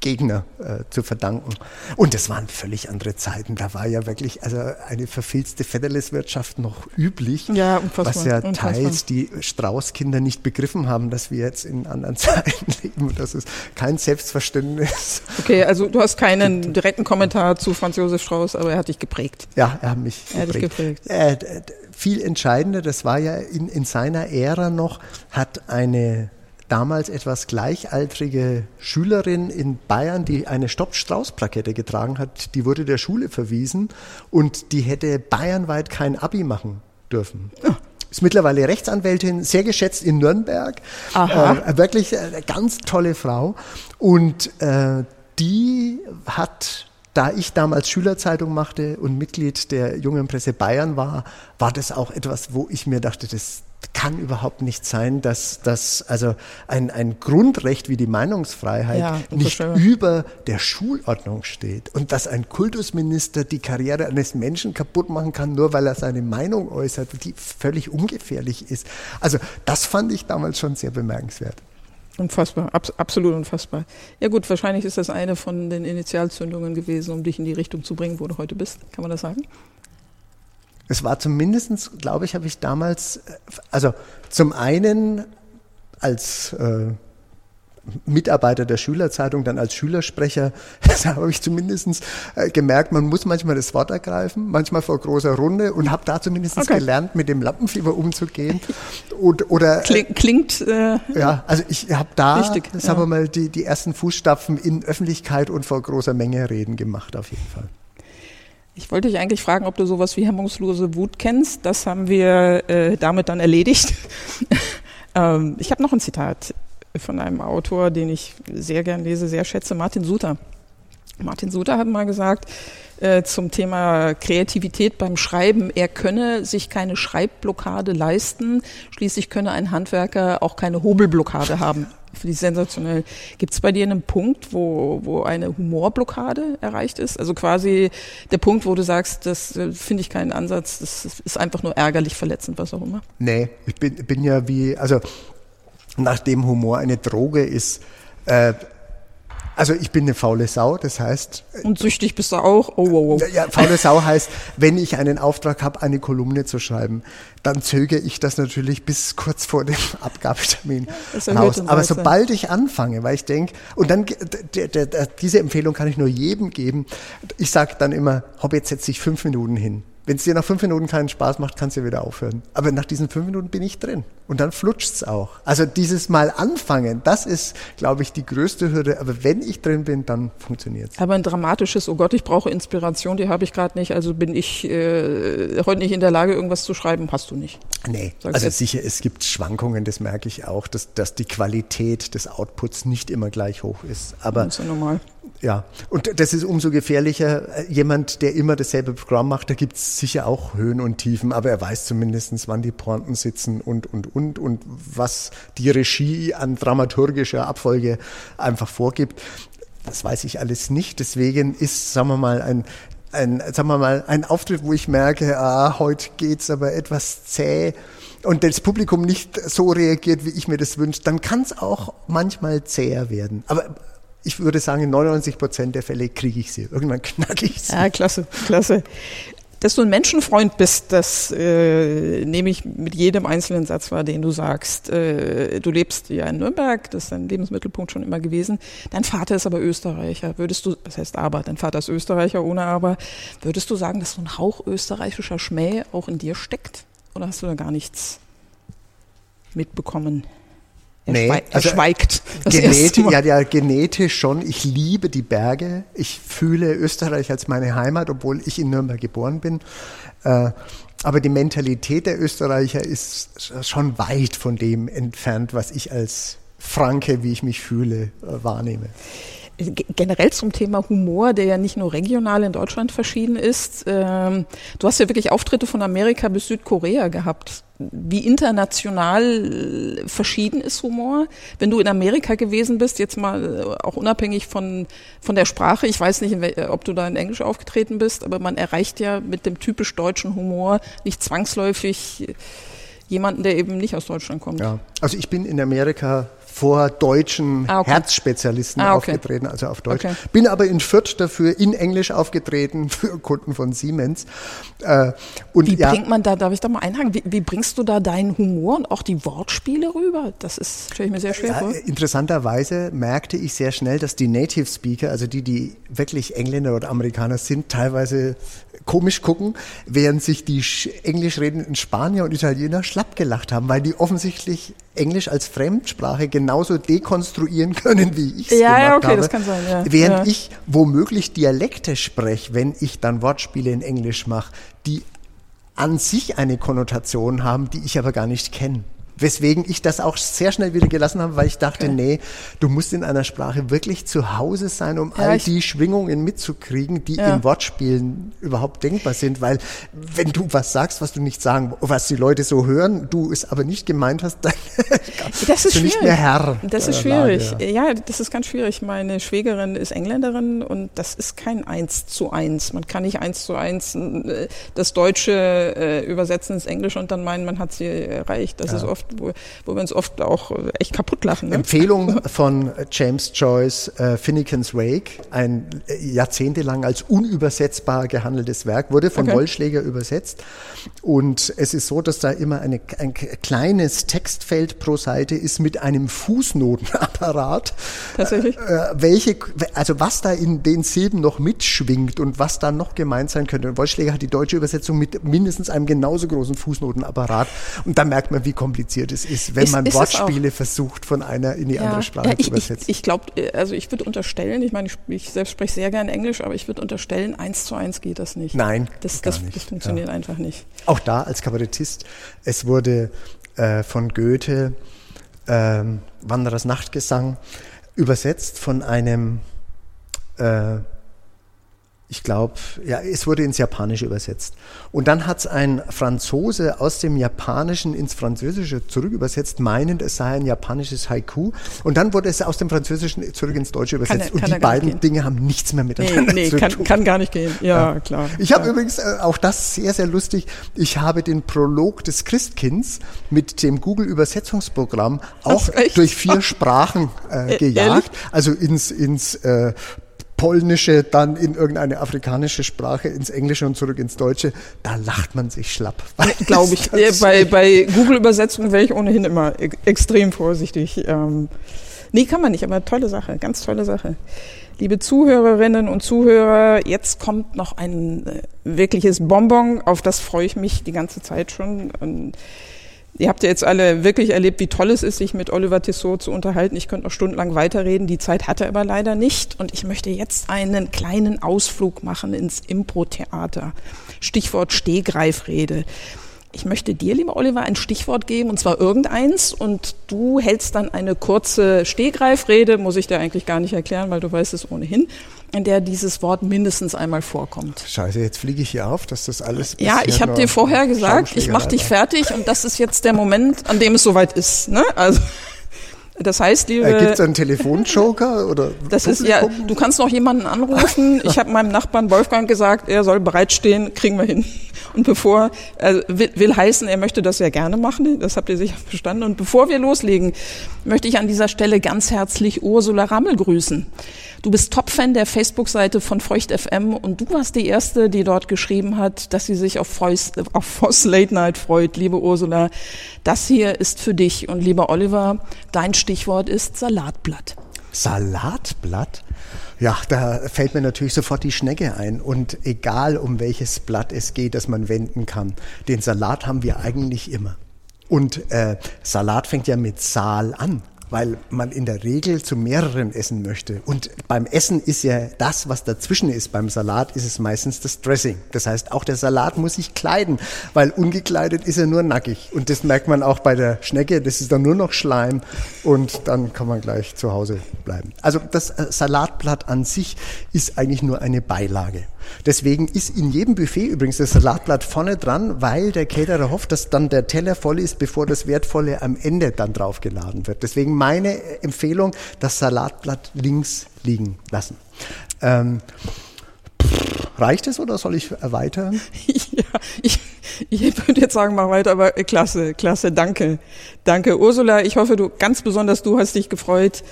Gegner äh, zu verdanken. Und das waren völlig andere Zeiten. Da war ja wirklich also eine verfilzte Federless-Wirtschaft noch üblich, ja, was ja unfassbar. teils die Strauß-Kinder nicht begriffen haben, dass wir jetzt in anderen Zeiten leben. Das ist kein Selbstverständnis. Okay, also du hast keinen direkten Kommentar zu Franz Josef Strauß, aber er hat dich geprägt. Ja, er hat mich er geprägt. geprägt. Äh, viel entscheidender, das war ja in, in seiner Ära noch, hat eine damals etwas gleichaltrige Schülerin in Bayern, die eine Stopp-Strauß-Plakette getragen hat, die wurde der Schule verwiesen und die hätte bayernweit kein Abi machen dürfen. Ja. Ist mittlerweile Rechtsanwältin, sehr geschätzt in Nürnberg. Äh, wirklich eine ganz tolle Frau. Und äh, die hat da ich damals Schülerzeitung machte und Mitglied der Jungen Presse Bayern war, war das auch etwas, wo ich mir dachte, das, kann überhaupt nicht sein, dass, dass also ein, ein Grundrecht wie die Meinungsfreiheit ja, nicht über der Schulordnung steht und dass ein Kultusminister die Karriere eines Menschen kaputt machen kann, nur weil er seine Meinung äußert, die völlig ungefährlich ist. Also das fand ich damals schon sehr bemerkenswert. Unfassbar, Abs absolut unfassbar. Ja gut, wahrscheinlich ist das eine von den Initialzündungen gewesen, um dich in die Richtung zu bringen, wo du heute bist. Kann man das sagen? Es war zumindestens, glaube ich, habe ich damals, äh, also zum einen als äh, Mitarbeiter der Schülerzeitung, dann als Schülersprecher, da habe ich zumindest äh, gemerkt, man muss manchmal das Wort ergreifen, manchmal vor großer Runde und habe da zumindest okay. gelernt, mit dem Lampenfieber umzugehen. Und, oder, Kling, klingt. Äh, ja, also ich habe da, richtig, sagen ja. wir mal, die, die ersten Fußstapfen in Öffentlichkeit und vor großer Menge reden gemacht, auf jeden Fall. Ich wollte dich eigentlich fragen, ob du sowas wie hemmungslose Wut kennst. Das haben wir äh, damit dann erledigt. ähm, ich habe noch ein Zitat von einem Autor, den ich sehr gern lese, sehr schätze, Martin Suter. Martin Suter hat mal gesagt äh, zum Thema Kreativität beim Schreiben, er könne sich keine Schreibblockade leisten, schließlich könne ein Handwerker auch keine Hobelblockade haben. Finde ich sensationell. Gibt es bei dir einen Punkt, wo, wo eine Humorblockade erreicht ist? Also quasi der Punkt, wo du sagst, das äh, finde ich keinen Ansatz, das ist einfach nur ärgerlich, verletzend, was auch immer? Nee, ich bin, bin ja wie, also nachdem Humor eine Droge ist, äh, also ich bin eine faule Sau, das heißt. Und süchtig bist du auch? Oh, wow, wow. Ja, faule Sau heißt, wenn ich einen Auftrag habe, eine Kolumne zu schreiben, dann zögere ich das natürlich bis kurz vor dem Abgabetermin raus. Aber sobald ich anfange, weil ich denke, und dann der, der, der, diese Empfehlung kann ich nur jedem geben, ich sage dann immer, hopp, jetzt setze ich fünf Minuten hin. Wenn es dir nach fünf Minuten keinen Spaß macht, kannst du wieder aufhören. Aber nach diesen fünf Minuten bin ich drin. Und dann flutscht es auch. Also dieses Mal anfangen, das ist, glaube ich, die größte Hürde. Aber wenn ich drin bin, dann funktioniert es. Aber ein dramatisches, oh Gott, ich brauche Inspiration, die habe ich gerade nicht. Also bin ich äh, heute nicht in der Lage, irgendwas zu schreiben, hast du nicht. Nee, Sag's also jetzt. sicher, es gibt Schwankungen, das merke ich auch, dass, dass die Qualität des Outputs nicht immer gleich hoch ist. Aber das ist ja normal. Ja, und das ist umso gefährlicher. Jemand, der immer dasselbe Programm macht, da gibt es sicher auch Höhen und Tiefen, aber er weiß zumindest, wann die Pointen sitzen und, und, und, und was die Regie an dramaturgischer Abfolge einfach vorgibt. Das weiß ich alles nicht. Deswegen ist, sagen wir mal, ein ein, sagen wir mal, ein Auftritt, wo ich merke, ah, heute geht's aber etwas zäh und das Publikum nicht so reagiert, wie ich mir das wünsche, dann kann es auch manchmal zäher werden. Aber ich würde sagen, in 99 Prozent der Fälle kriege ich sie. Irgendwann knacke ich sie. Ja, klasse, klasse. Dass du ein Menschenfreund bist, das äh, nehme ich mit jedem einzelnen Satz wahr, den du sagst. Äh, du lebst ja in Nürnberg, das ist dein Lebensmittelpunkt schon immer gewesen. Dein Vater ist aber Österreicher. Würdest du, was heißt aber, dein Vater ist Österreicher ohne aber, würdest du sagen, dass so ein Hauch österreichischer Schmäh auch in dir steckt? Oder hast du da gar nichts mitbekommen? Er, Nee, schweigt, er also schweigt. das Geneti erste Mal. ja, ja, genetisch schon. Ich liebe die Berge. Ich fühle Österreich als meine Heimat, obwohl ich in Nürnberg geboren bin. Äh, aber die Mentalität der Österreicher ist schon weit von dem entfernt, was ich als Franke, wie ich mich fühle, äh, wahrnehme. Generell zum Thema Humor, der ja nicht nur regional in Deutschland verschieden ist. Ähm, du hast ja wirklich Auftritte von Amerika bis Südkorea gehabt. Wie international äh, verschieden ist Humor? Wenn du in Amerika gewesen bist, jetzt mal äh, auch unabhängig von, von der Sprache, ich weiß nicht, äh, ob du da in Englisch aufgetreten bist, aber man erreicht ja mit dem typisch deutschen Humor nicht zwangsläufig jemanden, der eben nicht aus Deutschland kommt. Ja. Also ich bin in Amerika vor deutschen Ah, okay. Herzspezialisten Ah, okay. aufgetreten, also auf Deutsch. Okay. Bin aber in Fürth dafür in Englisch aufgetreten für Kunden von Siemens. Äh, und Wie ja, bringt man da, darf ich da mal einhaken, wie, wie bringst du da deinen Humor und auch die Wortspiele rüber? Das ist, stelle ich mir sehr schwer Ja, vor. interessanterweise merkte ich sehr schnell, dass die Native Speaker, also die, die wirklich Engländer oder Amerikaner sind, teilweise komisch gucken, während sich die sch- englisch redenden Spanier und Italiener schlapp gelacht haben, weil die offensichtlich Englisch als Fremdsprache genauso dekonstruieren können, wie ich es Ja, gemacht ja, okay, habe. das kann sein, ja. Während Ja. ich womöglich Dialekte spreche, wenn ich dann Wortspiele in Englisch mache, die an sich eine Konnotation haben, die ich aber gar nicht kenne. Weswegen ich das auch sehr schnell wieder gelassen habe, weil ich dachte, Okay. nee, du musst in einer Sprache wirklich zu Hause sein, um Ja, all die Schwingungen mitzukriegen, die Ja. in Wortspielen überhaupt denkbar sind. Weil wenn du was sagst, was du nicht sagen, was die Leute so hören, du es aber nicht gemeint hast, dann Das ist bist du schwierig. nicht mehr Herr. Das ist der Lage, schwierig. ja. ja, das ist ganz schwierig. Meine Schwägerin ist Engländerin und das ist kein Eins zu eins. Man kann nicht eins zu eins äh, das Deutsche äh, übersetzen ins Englische und dann meinen, man hat sie erreicht. Das ist oft, wo, wo wir uns oft auch äh, echt kaputt lachen. Ne? Empfehlung von James Joyce, äh, Finnegan's Wake, ein äh, jahrzehntelang als unübersetzbar gehandeltes Werk, wurde von Okay. Wollschläger übersetzt. Und es ist so, dass da immer eine, ein kleines Textfeld pro Seite ist mit einem Fußnotenapparat. Tatsächlich? Äh, welche, also was da in den Silben noch mitschwingt und was da noch gemeint sein könnte. Und Wollschläger hat die deutsche Übersetzung mit mindestens einem genauso großen Fußnotenapparat. Und da merkt man, wie kompliziert es ist, wenn Ist- man ist. Wortspiele versucht, von einer in die andere Sprache ja, zu ich, ich, übersetzen. ich glaube, also ich würde unterstellen, ich meine, ich, ich selbst spreche sehr gern Englisch, aber ich würde unterstellen, eins zu eins geht das nicht. Nein, das, das, nicht. das funktioniert einfach nicht. Auch da als Kabarettist, es wurde äh, von Goethe ähm, Wanderers Nachtgesang übersetzt von einem, äh, ich glaube, ja, es wurde ins Japanische übersetzt. Und dann hat es ein Franzose aus dem Japanischen ins Französische zurückübersetzt, meinend, es sei ein japanisches Haiku. Und dann wurde es aus dem Französischen zurück ins Deutsche Kann übersetzt. er- kann Und die beiden gehen. Dinge haben nichts mehr Nee, miteinander nee zu kann, tun. kann gar nicht gehen. Ja, klar. Ich habe ja. übrigens äh, auch das sehr, sehr lustig. Ich habe den Prolog des Christkinds mit dem Google-Übersetzungsprogramm auch durch vier Sprachen äh, E- gejagt. ehrlich? Also ins, ins äh, Polnische, dann in irgendeine afrikanische Sprache, ins Englische und zurück ins Deutsche. Da lacht man sich schlapp. Glaube ich. Ist bei bei Google-Übersetzungen wäre ich ohnehin immer extrem vorsichtig. Ähm, nee, kann man nicht, aber tolle Sache, ganz tolle Sache. Liebe Zuhörerinnen und Zuhörer, jetzt kommt noch ein äh, wirkliches Bonbon, auf das freue ich mich die ganze Zeit schon. Und Ihr habt ja jetzt alle wirklich erlebt, wie toll es ist, sich mit Oliver Tissot zu unterhalten. Ich könnte noch stundenlang weiterreden. Die Zeit hat er aber leider nicht. Und ich möchte jetzt einen kleinen Ausflug machen ins Impro-Theater. Stichwort Stehgreifrede. Ich möchte dir, lieber Oliver, ein Stichwort geben, und zwar irgendeins. Und du hältst dann eine kurze Stehgreifrede, muss ich dir eigentlich gar nicht erklären, weil du weißt es ohnehin, in der dieses Wort mindestens einmal vorkommt. Scheiße, jetzt fliege ich hier auf, dass das alles. Ja, ich habe dir vorher gesagt, ich mache dich fertig und das ist jetzt der Moment, an dem es soweit ist. Ne? Also, Das heißt, liebe. Äh, Gibt es einen Telefonjoker oder? Das ist ja, du kannst noch jemanden anrufen. Ich habe meinem Nachbarn Wolfgang gesagt, er soll bereitstehen, kriegen wir hin. Und bevor, also will, will heißen, er möchte das ja gerne machen, das habt ihr sicher verstanden. Und bevor wir loslegen, möchte ich an dieser Stelle ganz herzlich Ursula Rammel grüßen. Du bist Top-Fan der Facebook-Seite von Feucht FM und du warst die Erste, die dort geschrieben hat, dass sie sich auf, Voice, auf Voss Late Night freut. Liebe Ursula, das hier ist für dich. Und lieber Oliver, dein Stichwort ist Salatblatt. Salatblatt? Ja, da fällt mir natürlich sofort die Schnecke ein. Und egal um welches Blatt es geht, das man wenden kann, den Salat haben wir eigentlich immer. Und äh, Salat fängt ja mit Saal an weil man in der Regel zu mehreren essen möchte. Und beim Essen ist ja das, was dazwischen ist. Beim Salat ist es meistens das Dressing. Das heißt, auch der Salat muss sich kleiden, weil ungekleidet ist er nur nackig. Und das merkt man auch bei der Schnecke. Das ist dann nur noch Schleim und dann kann man gleich zu Hause bleiben. Also das äh, Salatblatt an sich ist eigentlich nur eine Beilage. Deswegen ist in jedem Buffet übrigens das Salatblatt vorne dran, weil der Caterer hofft, dass dann der Teller voll ist, bevor das Wertvolle am Ende dann draufgeladen wird. Deswegen meine Empfehlung, das Salatblatt links liegen lassen. Ähm, reicht es oder soll ich erweitern? Ja, ich, ich würde jetzt sagen, mach weiter, aber klasse, klasse, danke. Danke, Ursula. Ich hoffe, du ganz besonders du hast dich gefreut.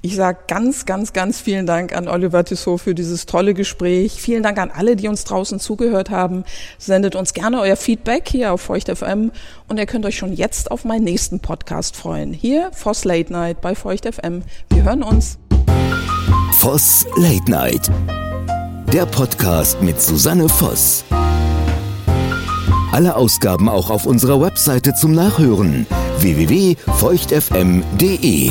Ich sage ganz, ganz, ganz vielen Dank an Oliver Tissot für dieses tolle Gespräch. Vielen Dank an alle, die uns draußen zugehört haben. Sendet uns gerne euer Feedback hier auf Feucht FM und ihr könnt euch schon jetzt auf meinen nächsten Podcast freuen. Hier Voss Late Night bei Feucht FM. Wir hören uns. Voss Late Night. Der Podcast mit Susanne Voss. Alle Ausgaben auch auf unserer Webseite zum Nachhören www.feuchtfm.de.